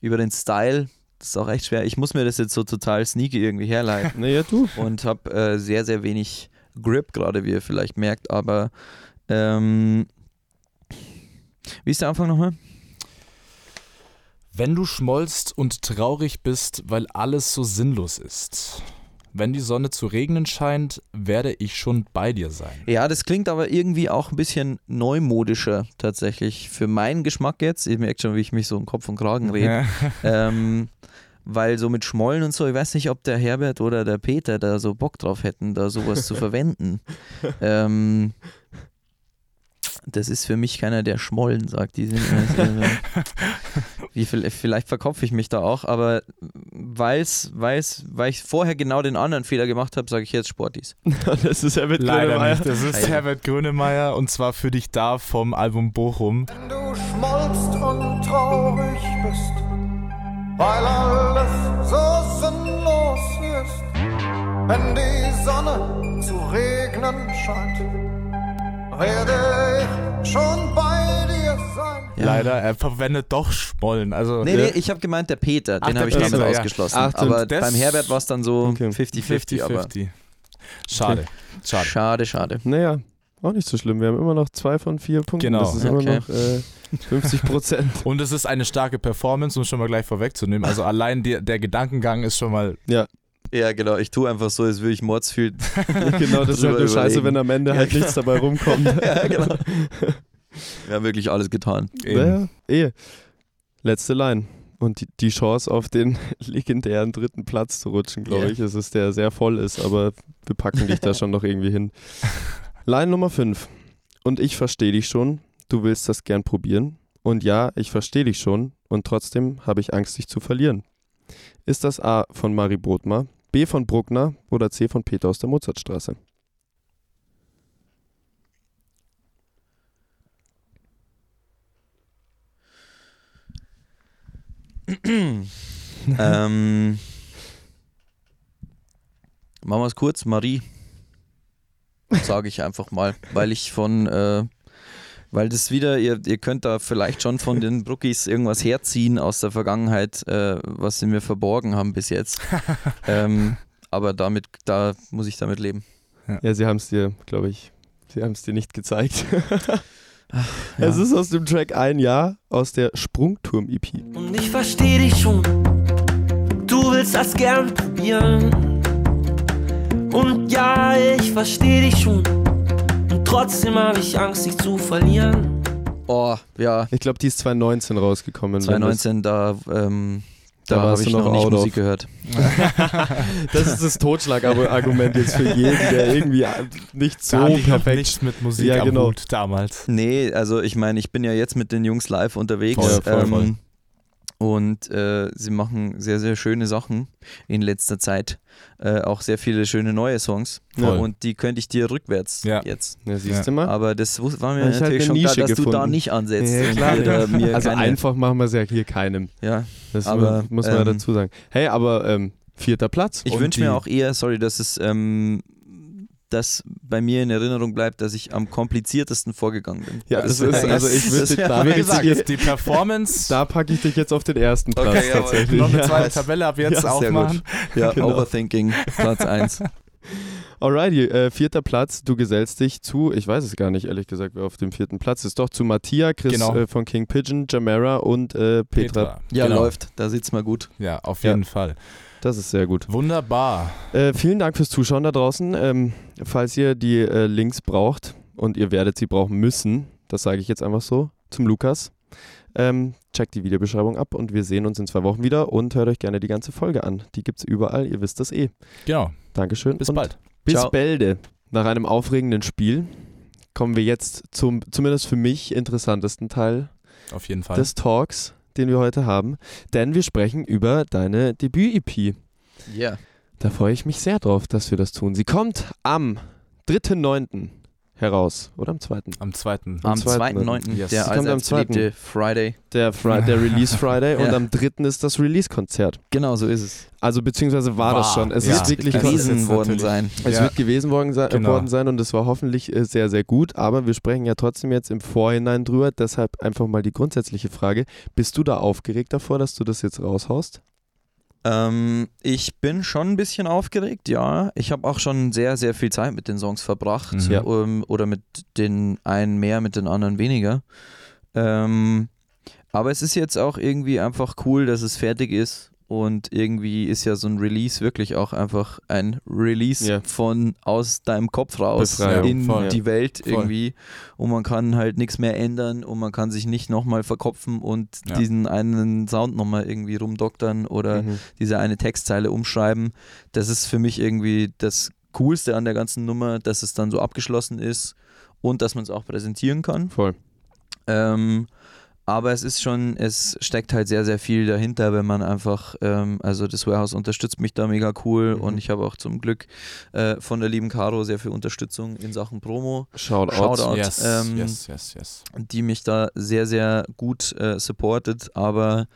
über den Style, das ist auch echt schwer. Ich muss mir das jetzt so total sneaky irgendwie herleiten <laughs> Naja, du. und habe äh, sehr, sehr wenig Grip, gerade wie ihr vielleicht merkt, aber ähm, wie ist der Anfang nochmal? Wenn du schmollst und traurig bist, weil alles so sinnlos ist. Wenn die Sonne zu regnen scheint, werde ich schon bei dir sein. Ja, das klingt aber irgendwie auch ein bisschen neumodischer tatsächlich für meinen Geschmack jetzt. Ihr merkt schon, wie ich mich so im Kopf und Kragen rede. <laughs> ähm, weil so mit Schmollen und so, ich weiß nicht, ob der Herbert oder der Peter da so Bock drauf hätten, da sowas zu <laughs> verwenden. <laughs> Ähm, das ist für mich keiner, der Schmollen sagt. Die sind immer sehr, so- <laughs> wie viel, vielleicht verkopfe ich mich da auch, aber weil's, weil's, weil ich vorher genau den anderen Fehler gemacht habe, sage ich jetzt Sportis. <laughs> das ist mit Leider Grönemeyer. nicht. Das ist Leider. Herbert Grönemeyer und zwar für dich da vom Album Bochum. Wenn du schmollst und traurig bist, weil alles so sinnlos ist. Wenn die Sonne zu regnen scheint, werde ich schon bei dir sein. Ja. Leider, er verwendet doch Schmollen. Also Nee, nee, ich habe gemeint, der Peter, Ach, den habe ich damit Peter, ja. ausgeschlossen. Ach, aber beim Herbert war es dann so Okay. 50-50, aber 50-50. Schade. Schade. schade, schade. Naja, auch nicht so schlimm. Wir haben immer noch zwei von vier Punkten. Genau. Das ist immer Okay. noch äh, 50 Prozent. <laughs> Und es ist eine starke Performance, um schon mal gleich vorwegzunehmen. Also allein der, der Gedankengang ist schon mal. Ja, genau. Ich tue einfach so, als würde ich Mords fühlen. <laughs> genau, das ist halt nur scheiße, wenn am Ende Ja, halt genau. nichts dabei rumkommt. <laughs> ja, genau. <laughs> Wir haben wirklich alles getan. Naja, eh. Letzte Line. Und die, die Chance auf den legendären dritten Platz zu rutschen, glaube Ja. ich, ist es, der sehr voll ist, aber wir packen dich da schon noch irgendwie hin. Line Nummer 5. Und ich verstehe dich schon, du willst das gern probieren. Und ja, ich verstehe dich schon und trotzdem habe ich Angst, dich zu verlieren. Ist das A von Mari Brodmer, B von Bruckner oder C von Peter aus der Mozartstraße? <clears throat> ähm, machen wir es kurz. Marie, sage ich einfach mal, weil ich von, äh, weil das wieder, ihr, ihr könnt da vielleicht schon von den Brookis irgendwas herziehen aus der Vergangenheit, äh, was sie mir verborgen haben bis jetzt. <laughs> ähm, aber damit, da muss ich damit leben. Ja, sie haben es dir, glaube ich, sie haben es dir nicht gezeigt. <laughs> Ja. Es ist aus dem Track ein Jahr aus der Sprungturm-EP. Und ich versteh dich schon, du willst das gern probieren. Und ja, ich versteh dich schon, trotzdem habe ich Angst, dich zu verlieren. Oh, ja, Ich glaube, die ist 2019 rausgekommen. wenn das- 2019, da, ähm, Da da, habe ich du noch noch nicht Musik gehört. <laughs> Das ist das Totschlagargument jetzt für jeden, der irgendwie nicht so perfekt. nichts mit Musik Ja, am genau. Hut damals. Nee, also ich meine, ich bin ja jetzt mit den Jungs live unterwegs. Voll, voll, ähm, voll. Und äh, sie machen sehr, sehr schöne Sachen in letzter Zeit. Äh, auch sehr viele schöne neue Songs. Ja. Und die könnte ich dir rückwärts Ja. jetzt. Ja, siehst du mal? Aber das war mir halt natürlich eine schon klar, Nische dass du da gefunden. nicht ansetzt. Ja, klar. mir also keine, einfach machen wir es ja hier keinem. Ja, Das Aber, muss man ja ähm, dazu sagen. Hey, aber ähm, vierter Platz. ich wünsche mir auch eher, sorry, dass es ähm, dass bei mir in Erinnerung bleibt, dass ich am kompliziertesten vorgegangen bin. Ja, das <laughs> ist, also ich würde Das <laughs> da Wie würde ich gesagt, dir- die Performance. <laughs> da packe ich dich jetzt auf den ersten Platz Okay, tatsächlich. noch eine Ja. zweite Tabelle ab jetzt Ja, aufmachen. Ja, Genau. Overthinking, Platz 1. Alrighty, äh, vierter Platz. Du gesellst dich zu, ich weiß es gar nicht, ehrlich gesagt, wer auf dem vierten Platz ist. Doch zu Mattia, Chris Genau. äh, von King Pigeon, Jamera und äh, Petra. Ja, genau. läuft. Da sitzt mal gut. Ja, auf Ja. jeden Fall. Das ist sehr gut. Wunderbar. Äh, vielen Dank fürs Zuschauen da draußen. Ähm, falls ihr die äh, Links braucht und ihr werdet sie brauchen müssen, das sage ich jetzt einfach so, zum Lukas, ähm, checkt die Videobeschreibung ab und wir sehen uns in zwei Wochen wieder und hört euch gerne die ganze Folge an. Die gibt's überall, ihr wisst das eh. Genau. Dankeschön. Bis und bald. Bis Ciao. bälde. Nach einem aufregenden Spiel kommen wir jetzt zum zumindest für mich interessantesten Teil Auf jeden Fall. des Talks, den wir heute haben. Denn wir sprechen über deine Debüt-EP. Ja. Da freue ich mich sehr drauf, dass wir das tun. Sie kommt am 3.9. heraus. Oder am 2.? Am 2. Am zweiten, 2.9. Yes. der kommt am beliebte Friday. Der, Fri der Release Friday <laughs> und Ja. am 3. ist das Release-Konzert. Genau, so ist es. Also beziehungsweise war, das War, schon. Es ja. ist wirklich Das gewesen worden sein. Es Ja. wird gewesen worden, se Genau. worden sein und es war hoffentlich äh, sehr, sehr gut. Aber wir sprechen ja trotzdem jetzt im Vorhinein drüber. Deshalb einfach mal die grundsätzliche Frage. Bist du da aufgeregt davor, dass du das jetzt raushaust? Ähm, ich bin schon ein bisschen aufgeregt, ja. Ich habe auch schon sehr, sehr viel Zeit mit den Songs verbracht. Mhm. Ja. Ähm, oder mit den einen mehr, mit den anderen weniger. Ähm, aber es ist jetzt auch irgendwie einfach cool, dass es fertig ist. Und irgendwie ist ja so ein Release wirklich auch einfach ein Release Ja. von aus deinem Kopf raus Befreiung, in voll. die Welt Voll. irgendwie. Und man kann halt nichts mehr ändern und man kann sich nicht nochmal verkopfen und Ja. diesen einen Sound nochmal irgendwie rumdoktern oder Mhm. diese eine Textzeile umschreiben. Das ist für mich irgendwie das Coolste an der ganzen Nummer, dass es dann so abgeschlossen ist und dass man es auch präsentieren kann. Voll. Ähm, aber es ist schon, es steckt halt sehr, sehr viel dahinter, wenn man einfach, ähm, also das Warehouse unterstützt mich da mega cool Mhm. und ich habe auch zum Glück äh, von der lieben Caro sehr viel Unterstützung in Sachen Promo, Shoutout. Shoutout. Yes, ähm, yes, yes, yes. die mich da sehr, sehr gut äh, supportet, aber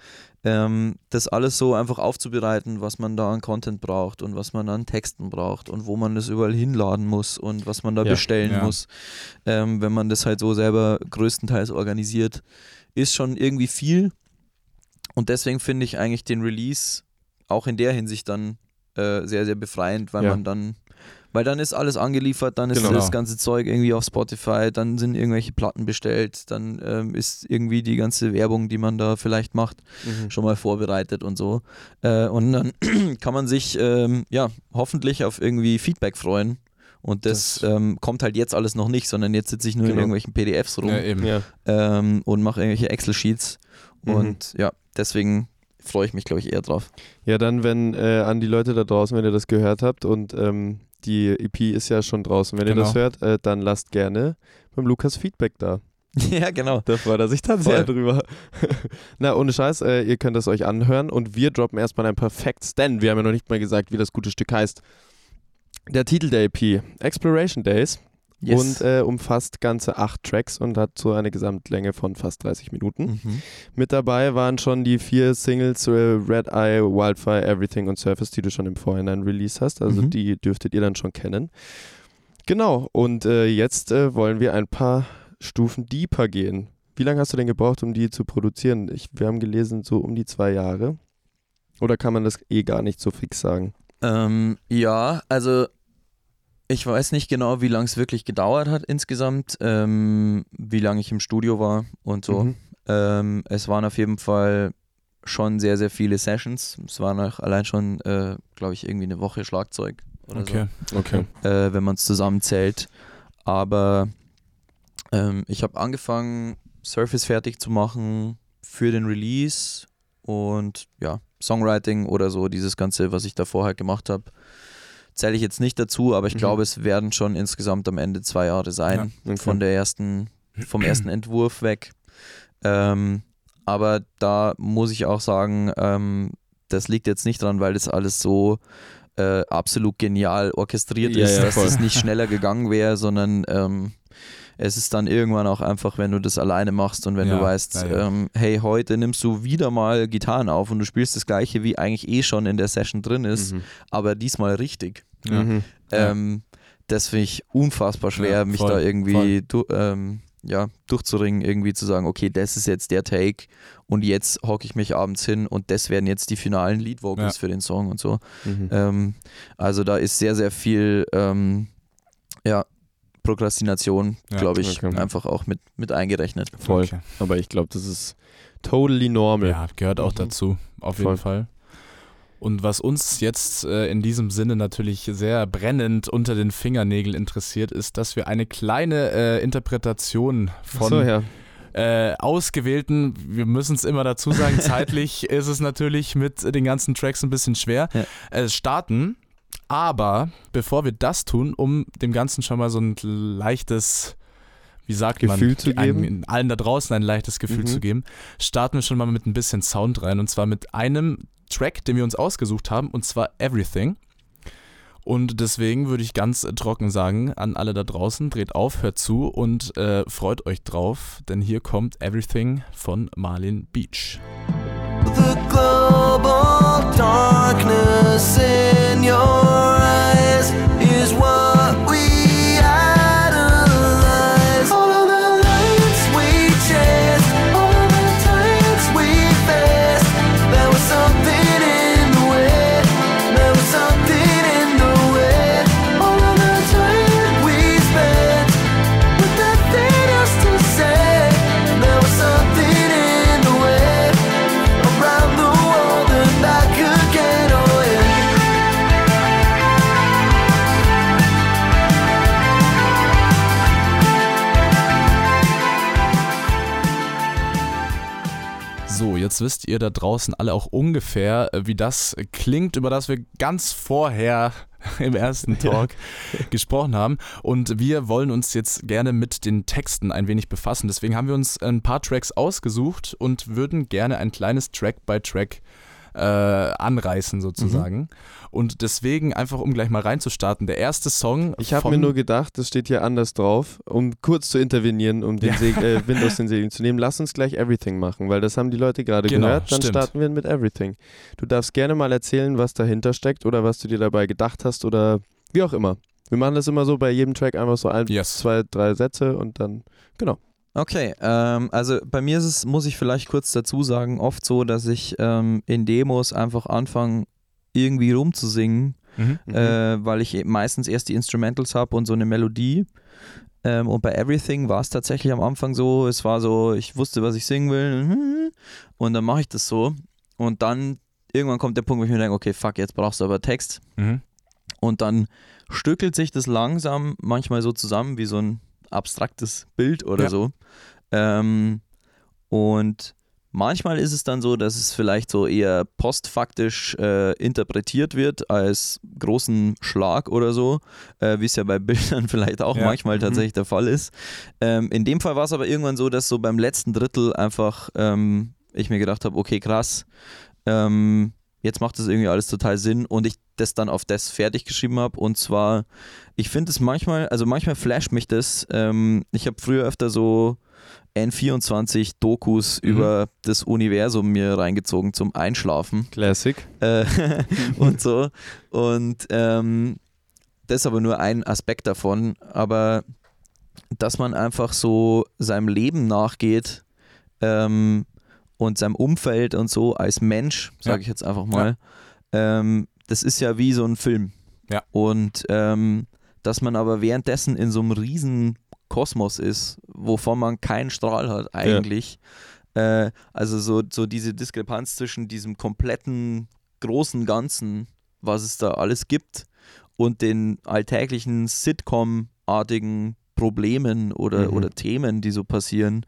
ähm, das alles so einfach aufzubereiten, was man da an Content braucht und was man an Texten braucht und wo man das überall hinladen muss und was man da Ja. bestellen Ja. muss, ähm, wenn man das halt so selber größtenteils organisiert, ist schon irgendwie viel. Und deswegen finde ich eigentlich den Release auch in der Hinsicht dann äh, sehr, sehr befreiend, weil Ja. man dann, weil dann ist alles angeliefert, dann ist Genau. das ganze Zeug irgendwie auf Spotify, dann sind irgendwelche Platten bestellt, dann ähm, ist irgendwie die ganze Werbung, die man da vielleicht macht, Mhm. schon mal vorbereitet und so. Äh, und dann <clears throat> kann man sich ähm, ja hoffentlich auf irgendwie Feedback freuen. Und das, Das- ähm, kommt halt jetzt alles noch nicht, sondern jetzt sitze ich nur in Genau. irgendwelchen PDFs rum Ja, eben. Ja. ähm, und mache irgendwelche Excel-Sheets. Mhm. Und ja, deswegen freue ich mich, glaube ich, eher drauf. Ja, dann, wenn äh, an die Leute da draußen, wenn ihr das gehört habt und ähm, die EP ist ja schon draußen, wenn ihr Genau. das hört, äh, dann lasst gerne beim Lukas Feedback da. <laughs> ja, genau. Da freut er sich dann Voll. sehr drüber. <laughs> Na, ohne Scheiß, äh, ihr könnt es euch anhören und wir droppen erstmal ein paar Facts, denn wir haben ja noch nicht mal gesagt, wie das gute Stück heißt. Der Titel der EP, Exploration Days, und äh, umfasst ganze acht Tracks und hat so eine Gesamtlänge von fast 30 Minuten. mhm. Mit dabei waren schon die vier Singles äh, Red Eye, Wildfire, Everything und Surface, die du schon im Vorhinein released hast. Also Mhm. die dürftet ihr dann schon kennen. Genau, und äh, jetzt äh, wollen wir ein paar Stufen deeper gehen. Wie lange hast du denn gebraucht, um die zu produzieren? Ich, wir haben gelesen, so um die zwei Jahre. Oder kann man das eh gar nicht so fix sagen? ähm, ja, also ich weiß nicht genau, wie lange es wirklich gedauert hat insgesamt, ähm, wie lange ich im Studio war und so. Mhm. Ähm, es waren auf jeden Fall schon sehr, sehr viele Sessions. Es waren auch allein schon, äh, glaube ich, irgendwie eine Woche Schlagzeug oder Okay. Okay. so, äh, wenn man es zusammenzählt. Aber ähm, ich habe angefangen, Surface fertig zu machen für den Release und ja, Songwriting oder so, dieses Ganze, was ich davor halt gemacht habe. Zähle ich jetzt nicht dazu, aber ich Mhm. glaube, es werden schon insgesamt am Ende zwei Jahre sein Okay. von der ersten, vom <clears throat> ersten Entwurf weg. Ähm, aber da muss ich auch sagen, ähm, das liegt jetzt nicht dran, weil das alles so äh, absolut genial orchestriert Ja, ist, ja, dass es nicht <laughs> schneller gegangen wäre, sondern ähm, es ist dann irgendwann auch einfach, wenn du das alleine machst und wenn Ja, du weißt, ja. Ähm, hey, heute nimmst du wieder mal Gitarren auf und du spielst das gleiche, wie eigentlich eh schon in der Session drin ist, Mhm. aber diesmal richtig. Ja. Mhm. Ja. Ähm, das finde ich unfassbar schwer, Ja, mich voll, da irgendwie du, ähm, ja, durchzuringen, irgendwie zu sagen, okay, das ist jetzt der Take und jetzt hocke ich mich abends hin und das werden jetzt die finalen Lead-Vocals Ja. für den Song und so. Mhm. Ähm, also da ist sehr, sehr viel ähm, ja, Prokrastination, Ja, glaube ich, okay. einfach auch mit, mit eingerechnet. Voll. Okay. Aber ich glaube, das ist totally normal. Ja, gehört auch Mhm. dazu, auf Voll. jeden Fall. Und was uns jetzt äh, in diesem Sinne natürlich sehr brennend unter den Fingernägeln interessiert, ist, dass wir eine kleine äh, Interpretation von so, ja. äh, ausgewählten, wir müssen es immer dazu sagen, <laughs> zeitlich ist es natürlich mit den ganzen Tracks ein bisschen schwer, Ja. äh, starten. Aber bevor wir das tun, um dem Ganzen schon mal so ein leichtes, wie sagt Gefühl man, zu einem- geben? allen da draußen ein leichtes Gefühl Mhm. zu geben, starten wir schon mal mit ein bisschen Sound rein. Und zwar mit einem Track, den wir uns ausgesucht haben, und zwar Everything. Und deswegen würde ich ganz trocken sagen, an alle da draußen, dreht auf, hört zu und äh, freut euch drauf, denn hier kommt Everything von Marlin Beach. The global darkness in your jetzt wisst ihr da draußen alle auch ungefähr, äh, wie das klingt, über das wir ganz vorher <laughs> im ersten Talk gesprochen haben. Und wir wollen uns jetzt gerne mit den Texten ein wenig befassen. Deswegen haben wir uns ein paar Tracks ausgesucht und würden gerne ein kleines Track by Track äh, anreißen sozusagen. Und deswegen einfach, um gleich mal reinzustarten, der erste Song. Ich habe mir nur gedacht, das steht hier anders drauf, um kurz zu intervenieren, um den Ja. Seg äh, <laughs> Wind aus den Segeln zu nehmen. Lass uns gleich Everything machen, weil das haben die Leute gerade Genau, gehört. Dann stimmt. starten wir mit Everything. Du darfst gerne mal erzählen, was dahinter steckt oder was du dir dabei gedacht hast oder wie auch immer. Wir machen das immer so bei jedem Track einfach so ein, Yes. zwei, drei Sätze und dann, genau. Okay, ähm, also bei mir ist es, muss ich vielleicht kurz dazu sagen, oft so, dass ich ähm, in Demos einfach anfange, irgendwie rumzusingen, Mhm. äh, weil ich meistens erst die Instrumentals habe und so eine Melodie. Ähm, und bei Everything war es tatsächlich am Anfang so, es war so, ich wusste, was ich singen will <laughs> und dann mache ich das so. Und dann irgendwann kommt der Punkt, wo ich mir denke, okay, fuck, jetzt brauchst du aber Text. Mhm. Und dann stückelt sich das langsam manchmal so zusammen wie so ein abstraktes Bild oder Ja. so. Ähm, und manchmal ist es dann so, dass es vielleicht so eher postfaktisch äh, interpretiert wird als großen Schlag oder so, äh, wie es ja bei <laughs> Bildern vielleicht auch Ja. manchmal Mhm. tatsächlich der Fall ist. Ähm, in dem Fall war es aber irgendwann so, dass so beim letzten Drittel einfach ähm, ich mir gedacht habe, okay, krass, ähm, jetzt macht das irgendwie alles total Sinn und ich das dann auf das fertig geschrieben habe. Und zwar, ich finde es manchmal, also manchmal flasht mich das. Ähm, ich habe früher öfter so N24-Dokus Mhm. über das Universum mir reingezogen zum Einschlafen Classic. äh, <laughs> und so. Und ähm, das ist aber nur ein Aspekt davon. Aber dass man einfach so seinem Leben nachgeht ähm, und seinem Umfeld und so als Mensch, sage Ja. ich jetzt einfach mal, ähm, das ist ja wie so ein Film. Ja. Und ähm, dass man aber währenddessen in so einem riesen Kosmos ist, wovon man keinen Strahl hat eigentlich. Äh, also so, so diese Diskrepanz zwischen diesem kompletten großen Ganzen, was es da alles gibt, und den alltäglichen Sitcom-artigen Problemen oder, Mhm. oder Themen, die so passieren.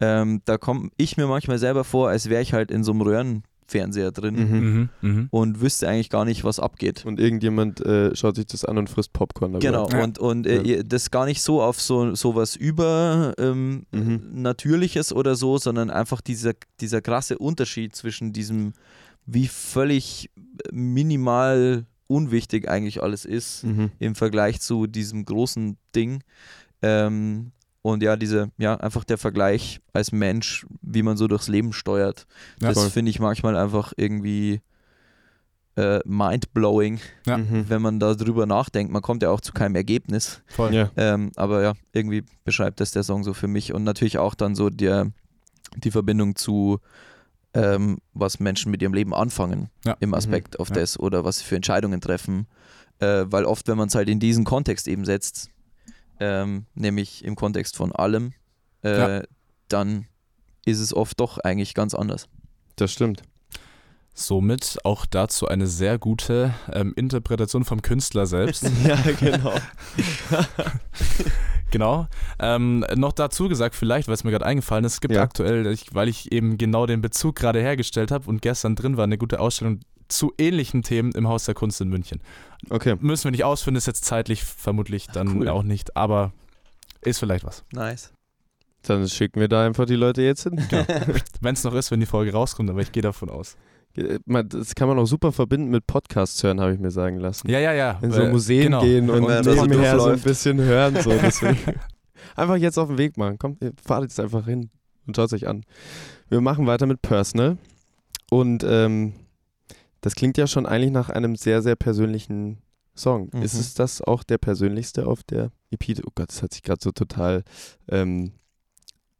Ähm, da komme ich mir manchmal selber vor, als wäre ich halt in so einem Röhrenfernseher drin Mhm. Mhm. Mhm. und wüsste eigentlich gar nicht, was abgeht. Und irgendjemand äh, schaut sich das an und frisst Popcorn dabei. Genau, Ja. und, und äh, Ja. das gar nicht so auf so, so was über ähm, Mhm. Natürliches oder so, sondern einfach dieser, dieser krasse Unterschied zwischen diesem, wie völlig minimal unwichtig eigentlich alles ist Mhm. im Vergleich zu diesem großen Ding. Ähm, und ja, diese, ja, einfach der Vergleich als Mensch, wie man so durchs Leben steuert, Ja, das finde ich manchmal einfach irgendwie äh, mind-blowing, Ja. Mhm. wenn man darüber nachdenkt. Man kommt ja auch zu keinem Ergebnis. Voll. Ja. Ähm, aber ja, irgendwie beschreibt das der Song so für mich. Und natürlich auch dann so der, die Verbindung zu, ähm, was Menschen mit ihrem Leben anfangen Ja. im Aspekt auf Ja. das oder was sie für Entscheidungen treffen. Äh, weil oft, wenn man es halt in diesen Kontext eben setzt, ähm, nämlich im Kontext von allem, äh, Ja. dann ist es oft doch eigentlich ganz anders. Das stimmt. Somit auch dazu eine sehr gute ähm, Interpretation vom Künstler selbst. <laughs> ja, genau. <laughs> Genau. Ähm, noch dazu gesagt, vielleicht, weil es mir gerade eingefallen ist, es gibt Ja. aktuell, ich, weil ich eben genau den Bezug gerade hergestellt habe und gestern drin war, eine gute Ausstellung zu ähnlichen Themen im Haus der Kunst in München. Okay. Müssen wir nicht ausführen, ist jetzt zeitlich vermutlich dann Cool. auch nicht, aber ist vielleicht was. Nice. Dann schicken wir da einfach die Leute jetzt hin. <laughs> Wenn es noch ist, wenn die Folge rauskommt, aber ich gehe davon aus. Man- Das kann man auch super verbinden mit Podcasts hören, habe ich mir sagen lassen. Ja, ja, ja. In so äh, Museen genau. gehen und Ja, so nebenher so ein bisschen hören. So. <laughs> Einfach jetzt auf den Weg machen. Kommt, fahrt jetzt einfach hin und schaut es euch an. Wir machen weiter mit Personal. Und ähm, das klingt ja schon eigentlich nach einem sehr, sehr persönlichen Song. Mhm. Ist es das auch der persönlichste auf der EP? Oh Gott, das hat sich gerade so total ähm,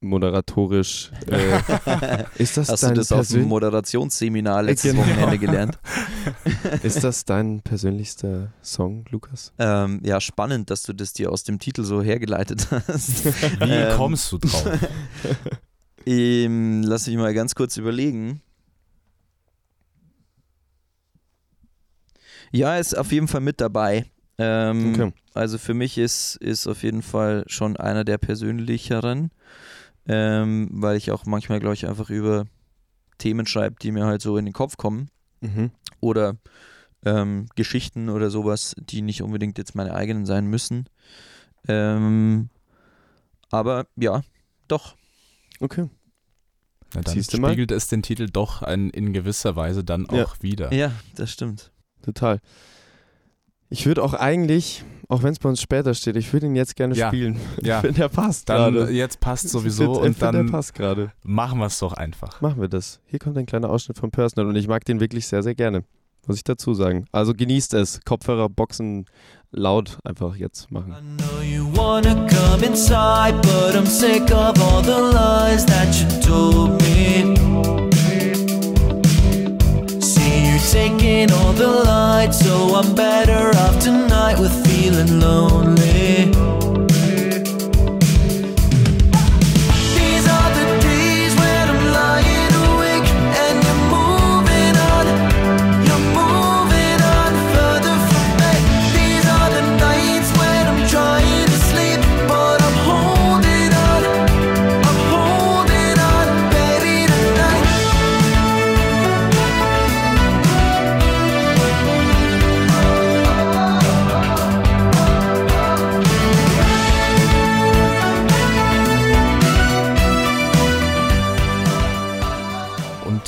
moderatorisch. Äh, <laughs> ist das Hast du dein das auf dem Moderationsseminar letztes Genau. Wochenende gelernt? <laughs> Ist das dein persönlichster Song, Lukas? Ähm, ja, spannend, dass du das dir aus dem Titel so hergeleitet hast. Wie Ähm, kommst du drauf? <laughs> Ähm, lass mich mal ganz kurz überlegen. Ja, ist auf jeden Fall mit dabei. Ähm, Okay. Also für mich ist, ist auf jeden Fall schon einer der persönlicheren, ähm, weil ich auch manchmal, glaube ich, einfach über Themen schreibe, die mir halt so in den Kopf kommen Mhm. oder ähm, Geschichten oder sowas, die nicht unbedingt jetzt meine eigenen sein müssen. Ähm, aber ja, doch. Okay. Na, dann Siehst du mal? spiegelt es den Titel doch ein, in gewisser Weise dann Ja. auch wieder. Ja, das stimmt. Total. Ich würde auch eigentlich, auch wenn es bei uns später steht, ich würde ihn jetzt gerne Ja. spielen. Ja. <laughs> Wenn der passt Dann gerade. jetzt passt Ich sowieso find- ich und dann passt gerade. machen wir es doch einfach. Machen wir das. Hier kommt ein kleiner Ausschnitt vom Personal und ich mag den wirklich sehr, sehr gerne. Muss ich dazu sagen. Also genießt es. Kopfhörer, Boxen laut einfach jetzt machen. I know you wanna come inside, but I'm sick of all the lies that you told me. Taking all the light, so I'm better off tonight with feeling lonely.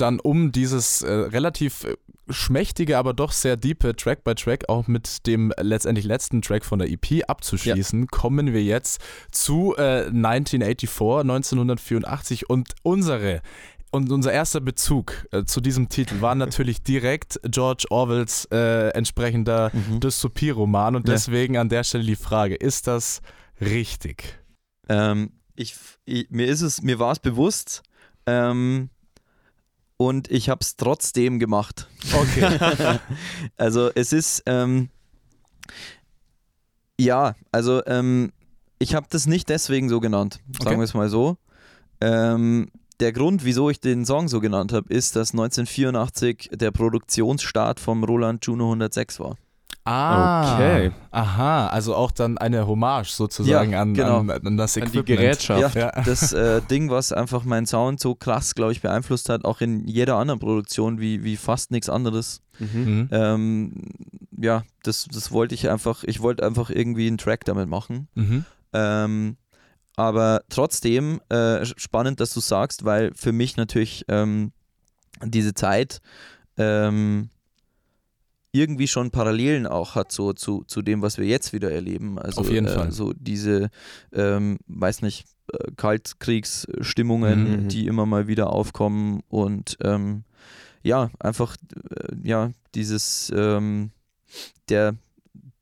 Dann um dieses äh, relativ äh, schmächtige, aber doch sehr diepe Track by Track auch mit dem letztendlich letzten Track von der EP abzuschließen, kommen wir jetzt zu äh, 1984, 1984 und unsere und unser erster Bezug äh, zu diesem Titel war <laughs> natürlich direkt George Orwells äh, entsprechender Mhm. Dystopie-Roman und Ja. deswegen an der Stelle die Frage, ist das richtig? Ähm, ich, ich, mir ist es, mir war es bewusst ähm, und ich habe es trotzdem gemacht. Okay. <laughs> also es ist, ähm, ja, also ähm, ich habe das nicht deswegen so genannt, sagen Okay. wir es mal so. Ähm, der Grund, wieso ich den Song so genannt habe, ist, dass 1984 der Produktionsstart vom Roland Juno 106 war. Ah, Okay. Aha, also auch dann eine Hommage sozusagen Ja, an, genau. an, an das An die Equipment. Gerätschaft. Ja, Ja. das äh, Ding, was einfach meinen Sound so krass, glaube ich, beeinflusst hat, auch in jeder anderen Produktion wie, wie fast nichts anderes. Mhm. Mhm. Ähm, ja, das, das wollte ich einfach, ich wollte einfach irgendwie einen Track damit machen. Mhm. Ähm, aber trotzdem äh, spannend, dass du sagst, weil für mich natürlich ähm, diese Zeit ähm, irgendwie schon Parallelen auch hat so zu, zu dem, was wir jetzt wieder erleben. Also Auf jeden äh, Fall. so diese, ähm, weiß nicht, äh, Kaltkriegsstimmungen, Mhm. die immer mal wieder aufkommen und ähm, ja, einfach äh, ja, dieses ähm, der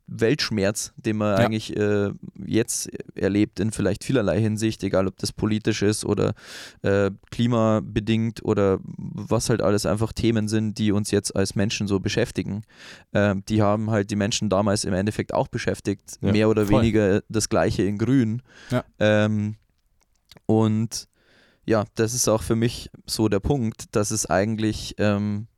Weltschmerz, den man Ja. eigentlich äh, jetzt erlebt in vielleicht vielerlei Hinsicht, egal ob das politisch ist oder äh, klimabedingt oder was halt alles einfach Themen sind, die uns jetzt als Menschen so beschäftigen. Ähm, die haben halt die Menschen damals im Endeffekt auch beschäftigt, Ja, mehr oder voll. weniger das gleiche in Grün. Ja. Ähm, und ja, das ist auch für mich so der Punkt, dass es eigentlich ähm,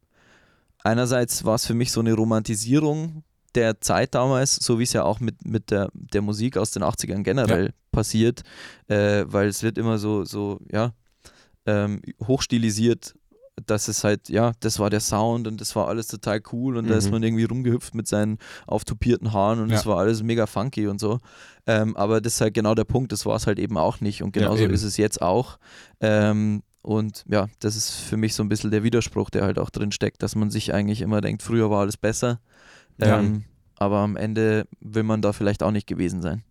einerseits war es für mich so eine Romantisierung der Zeit damals, so wie es ja auch mit, mit der, der Musik aus den 80ern generell passiert, äh, weil es wird immer so, so ja, ähm, hochstilisiert, dass es halt, ja, das war der Sound und das war alles total cool und da ist Mhm. man irgendwie rumgehüpft mit seinen auftopierten Haaren und Ja. es war alles mega funky und so. Ähm, aber das ist halt genau der Punkt, das war es halt eben auch nicht und Ja, genauso eben. ist es jetzt auch. Ähm, und ja, das ist für mich so ein bisschen der Widerspruch, der halt auch drin steckt, dass man sich eigentlich immer denkt, früher war alles besser. Ja. Ähm, aber am Ende will man da vielleicht auch nicht gewesen sein.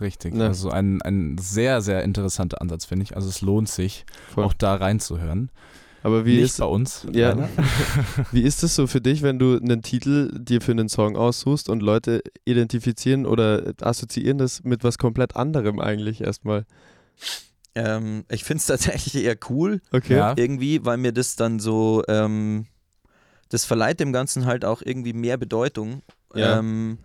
Richtig. Ne. Also ein, ein sehr, sehr interessanter Ansatz, finde ich. Also es lohnt sich, Voll. auch da reinzuhören. Aber wie Nicht ist, bei uns. Ja. leider. <laughs> wie ist es so für dich, wenn du einen Titel dir für einen Song aussuchst und Leute identifizieren oder assoziieren das mit was komplett anderem eigentlich erstmal? Ähm, ich finde es <laughs> tatsächlich eher cool, Okay. Ja. irgendwie, weil mir das dann so, ähm, das verleiht dem Ganzen halt auch irgendwie mehr Bedeutung. Ja. Ähm,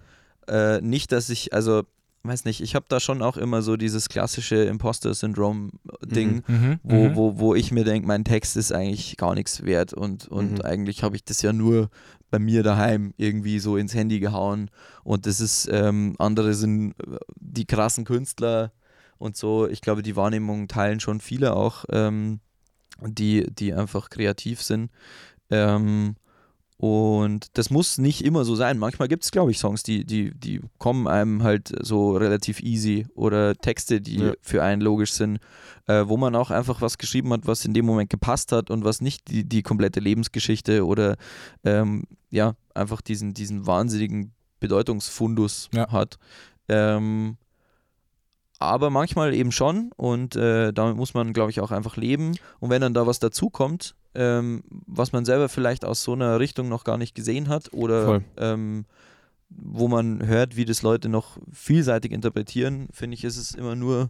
äh, nicht, dass ich, also, weiß nicht, ich habe da schon auch immer so dieses klassische Imposter-Syndrom-Ding, Mhm. wo, mhm. wo, wo ich mir denke, mein Text ist eigentlich gar nichts wert und, und Mhm. eigentlich habe ich das ja nur bei mir daheim irgendwie so ins Handy gehauen und das ist, ähm, andere sind äh, die krassen Künstler und so, ich glaube, die Wahrnehmung teilen schon viele auch, ähm, die, die einfach kreativ sind. Ähm, und das muss nicht immer so sein. Manchmal gibt es, glaube ich, Songs, die, die, die kommen einem halt so relativ easy oder Texte, die Ja. für einen logisch sind, äh, wo man auch einfach was geschrieben hat, was in dem Moment gepasst hat und was nicht die, die komplette Lebensgeschichte oder ähm, ja, einfach diesen, diesen wahnsinnigen Bedeutungsfundus Ja. hat. Ähm, aber manchmal eben schon und äh, damit muss man, glaube ich, auch einfach leben. Und wenn dann da was dazukommt, ähm, was man selber vielleicht aus so einer Richtung noch gar nicht gesehen hat oder ähm, wo man hört, wie das Leute noch vielseitig interpretieren, finde ich, ist es immer nur,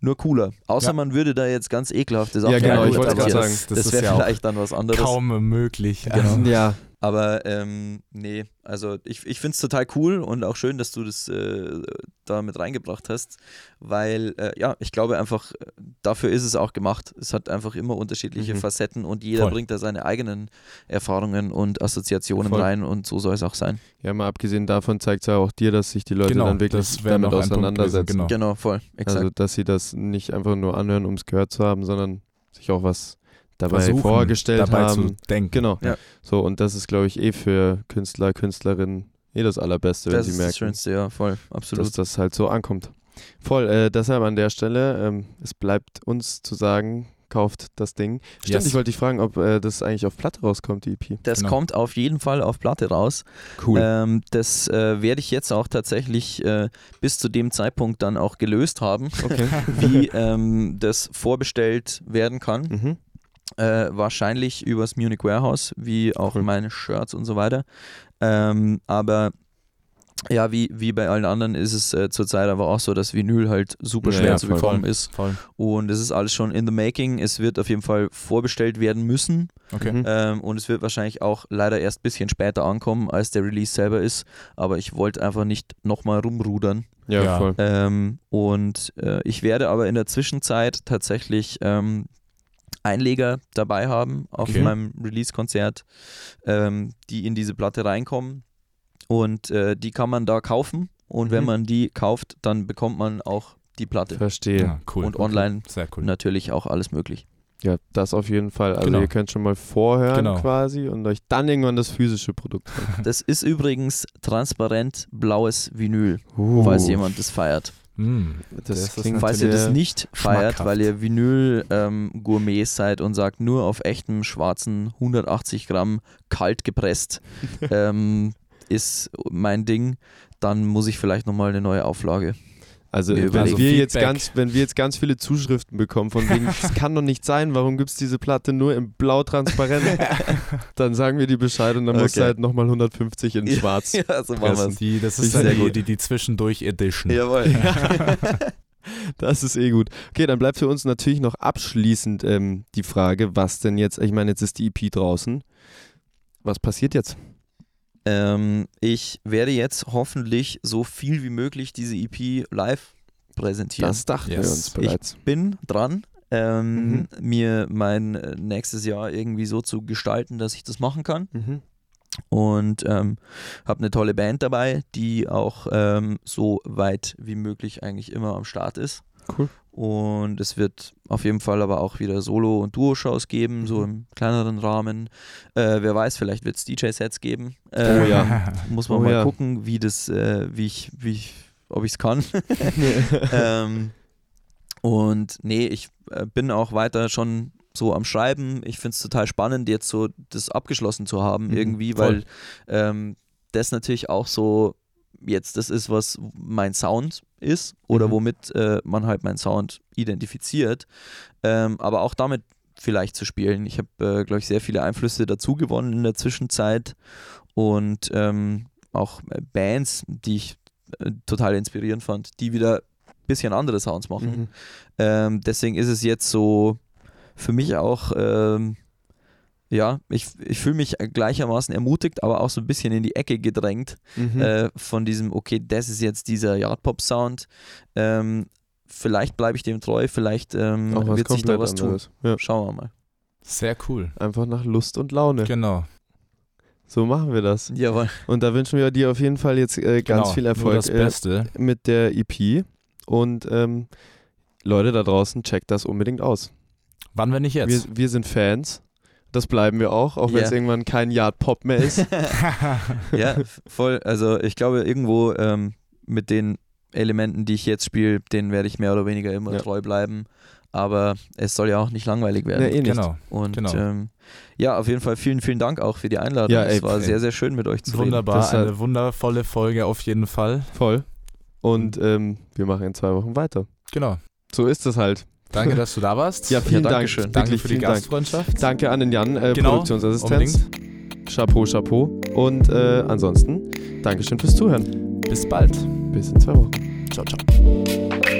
nur cooler. Außer Ja. man würde da jetzt ganz ekelhaftes Ja, genau, Abfall ich wollte gerade das, sagen, Das, ist wäre ja vielleicht dann was anderes. kaum möglich. Genau. Also, Ja, Aber ähm, nee, also ich, ich finde es total cool und auch schön, dass du das äh, da mit reingebracht hast, weil äh, ja, ich glaube einfach, dafür ist es auch gemacht. Es hat einfach immer unterschiedliche Mhm. Facetten und jeder Voll. bringt da seine eigenen Erfahrungen und Assoziationen Voll. rein und so soll es auch sein. ja, mal abgesehen davon zeigt es ja auch dir, dass sich die Leute Genau, dann wirklich damit auseinandersetzen. genau. Genau, voll, exakt. Also, dass sie das nicht einfach nur anhören, um es gehört zu haben, sondern sich auch was dabei versuchen, vorgestellt dabei haben. zu denken. Genau. Ja. So, und das ist, glaube ich, eh für Künstler, Künstlerinnen eh das Allerbeste, wenn das sie ist das merken, Schönste, ja, voll, absolut. dass das halt so ankommt. Voll, äh, deshalb an der Stelle, ähm, es bleibt uns zu sagen, kauft das Ding. Stimmt, Yes. ich wollte dich fragen, ob äh, das eigentlich auf Platte rauskommt, die EP. das genau. kommt auf jeden Fall auf Platte raus. Cool. Ähm, das äh, werde ich jetzt auch tatsächlich äh, bis zu dem Zeitpunkt dann auch gelöst haben. okay. <laughs> wie ähm, das vorbestellt werden kann. mhm. Äh, wahrscheinlich übers Munich Warehouse, wie auch Cool. meine Shirts und so weiter. Ähm, aber ja, wie, wie bei allen anderen ist es äh, zurzeit aber auch so, dass Vinyl halt super Ja, schwer ja, zu voll. bekommen ist. Voll. Und es ist alles schon in the making. Es wird auf jeden Fall vorbestellt werden müssen. Okay. Mhm. Ähm, und es wird wahrscheinlich auch leider erst ein bisschen später ankommen, als der Release selber ist. Aber ich wollte einfach nicht nochmal rumrudern. Ja, Ja. voll. Ähm, und äh, ich werde aber in der Zwischenzeit tatsächlich ähm, Einleger dabei haben auf Okay. meinem Release-Konzert, ähm, die in diese Platte reinkommen. Und äh, die kann man da kaufen. Und wenn Mhm. man die kauft, dann bekommt man auch die Platte. Verstehe. Ja, cool. Und online Sehr cool. natürlich auch alles möglich. Ja, das auf jeden Fall. Also Genau. ihr könnt schon mal vorhören Genau. quasi und euch dann irgendwann das physische Produkt holen. <laughs> Das ist übrigens transparent blaues Vinyl, Uh, falls jemand das feiert. Mm. das, Das klingt Falls ihr das nicht feiert, weil ihr Vinyl-Gourmets seid und sagt, nur auf echtem schwarzen 180 Gramm kalt gepresst <laughs> ähm, ist mein Ding, dann muss ich vielleicht nochmal eine neue Auflage. Also wenn überlegen. wir jetzt ganz, wenn wir jetzt ganz viele Zuschriften bekommen von wegen, <laughs> das kann doch nicht sein, warum gibt es diese Platte nur in blau transparent? <laughs> dann sagen wir die Bescheid und dann musst du Okay. halt nochmal 150 in schwarz. ja, so machen Das, wir's. die, das Ist dann sehr die, gut. die, die Zwischendurch-Edition. Jawohl. <laughs> Das ist eh gut. Okay, dann bleibt für uns natürlich noch abschließend ähm, die Frage, was denn jetzt, ich meine, jetzt ist die EP draußen. Was passiert jetzt? Ähm, ich werde jetzt hoffentlich so viel wie möglich diese EP live präsentieren. Das dachten Yes. wir uns bereits. bin dran, ähm, Mhm. mir mein äh, nächstes Jahr irgendwie so zu gestalten, dass ich das machen kann. Mhm. Und ähm, habe eine tolle Band dabei, die auch ähm, so weit wie möglich eigentlich immer am Start ist. Cool. Und es wird auf jeden Fall aber auch wieder Solo- und Duo-Shows geben, so Mhm. im kleineren Rahmen. Äh, wer weiß, vielleicht wird es DJ-Sets geben. Oh Ähm, ja. <laughs> Muss man Oh mal ja. gucken, wie das, äh, wie ich, wie ich, ob ich es kann. <laughs> <laughs> ähm, und nee, ich äh, bin auch weiter schon so am Schreiben. Ich finde es total spannend, jetzt so das abgeschlossen zu haben Mhm, irgendwie, voll. weil ähm, das natürlich auch so jetzt das ist, was mein Sound ist oder Mhm. womit äh, man halt meinen Sound identifiziert. Ähm, aber auch damit vielleicht zu spielen. Ich habe, äh, glaube ich, sehr viele Einflüsse dazu gewonnen in der Zwischenzeit und ähm, auch äh, Bands, die ich äh, total inspirierend fand, die wieder ein bisschen andere Sounds machen. Mhm. Ähm, deswegen ist es jetzt so für mich auch, ähm, ja, ich, ich fühle mich gleichermaßen ermutigt, aber auch so ein bisschen in die Ecke gedrängt Mhm. äh, von diesem, okay, das ist jetzt dieser Yardpop-Sound. Ähm, vielleicht bleibe ich dem treu, vielleicht ähm, wird sich da was tun. Ja. Schauen wir mal. Sehr cool. Einfach nach Lust und Laune. Genau. So machen wir das. Jawohl. Und da wünschen wir dir auf jeden Fall jetzt äh, ganz genau. viel Erfolg das äh, Beste. mit der EP. Und ähm, Leute da draußen, checkt das unbedingt aus. Wann, wenn nicht Wir, jetzt? wir sind Fans. Das bleiben wir auch, auch wenn es Ja. irgendwann kein Yard Pop mehr ist. <laughs> ja, voll. Also ich glaube, irgendwo ähm, mit den Elementen, die ich jetzt spiele, denen werde ich mehr oder weniger immer Ja. treu bleiben. Aber es soll ja auch nicht langweilig werden. Nee, eh nicht. genau. Und genau. ähm, ja, auf jeden Fall vielen, vielen Dank auch für die Einladung. Ja, ey, es war ey. sehr, sehr schön mit euch zu reden. Wunderbar. Das hat- Eine wundervolle Folge auf jeden Fall. Voll. Und ähm, wir machen in zwei Wochen weiter. Genau. So ist es halt. Danke, dass du da warst. Ja, vielen Dank. Dankeschön. Danke Wirklich für die vielen Dank. Gastfreundschaft. Danke an den Jan, äh, Genau, Produktionsassistenz. Chapeau, Chapeau. Und äh, ansonsten, Dankeschön fürs Zuhören. Bis bald. Bis in zwei Wochen. Ciao, ciao.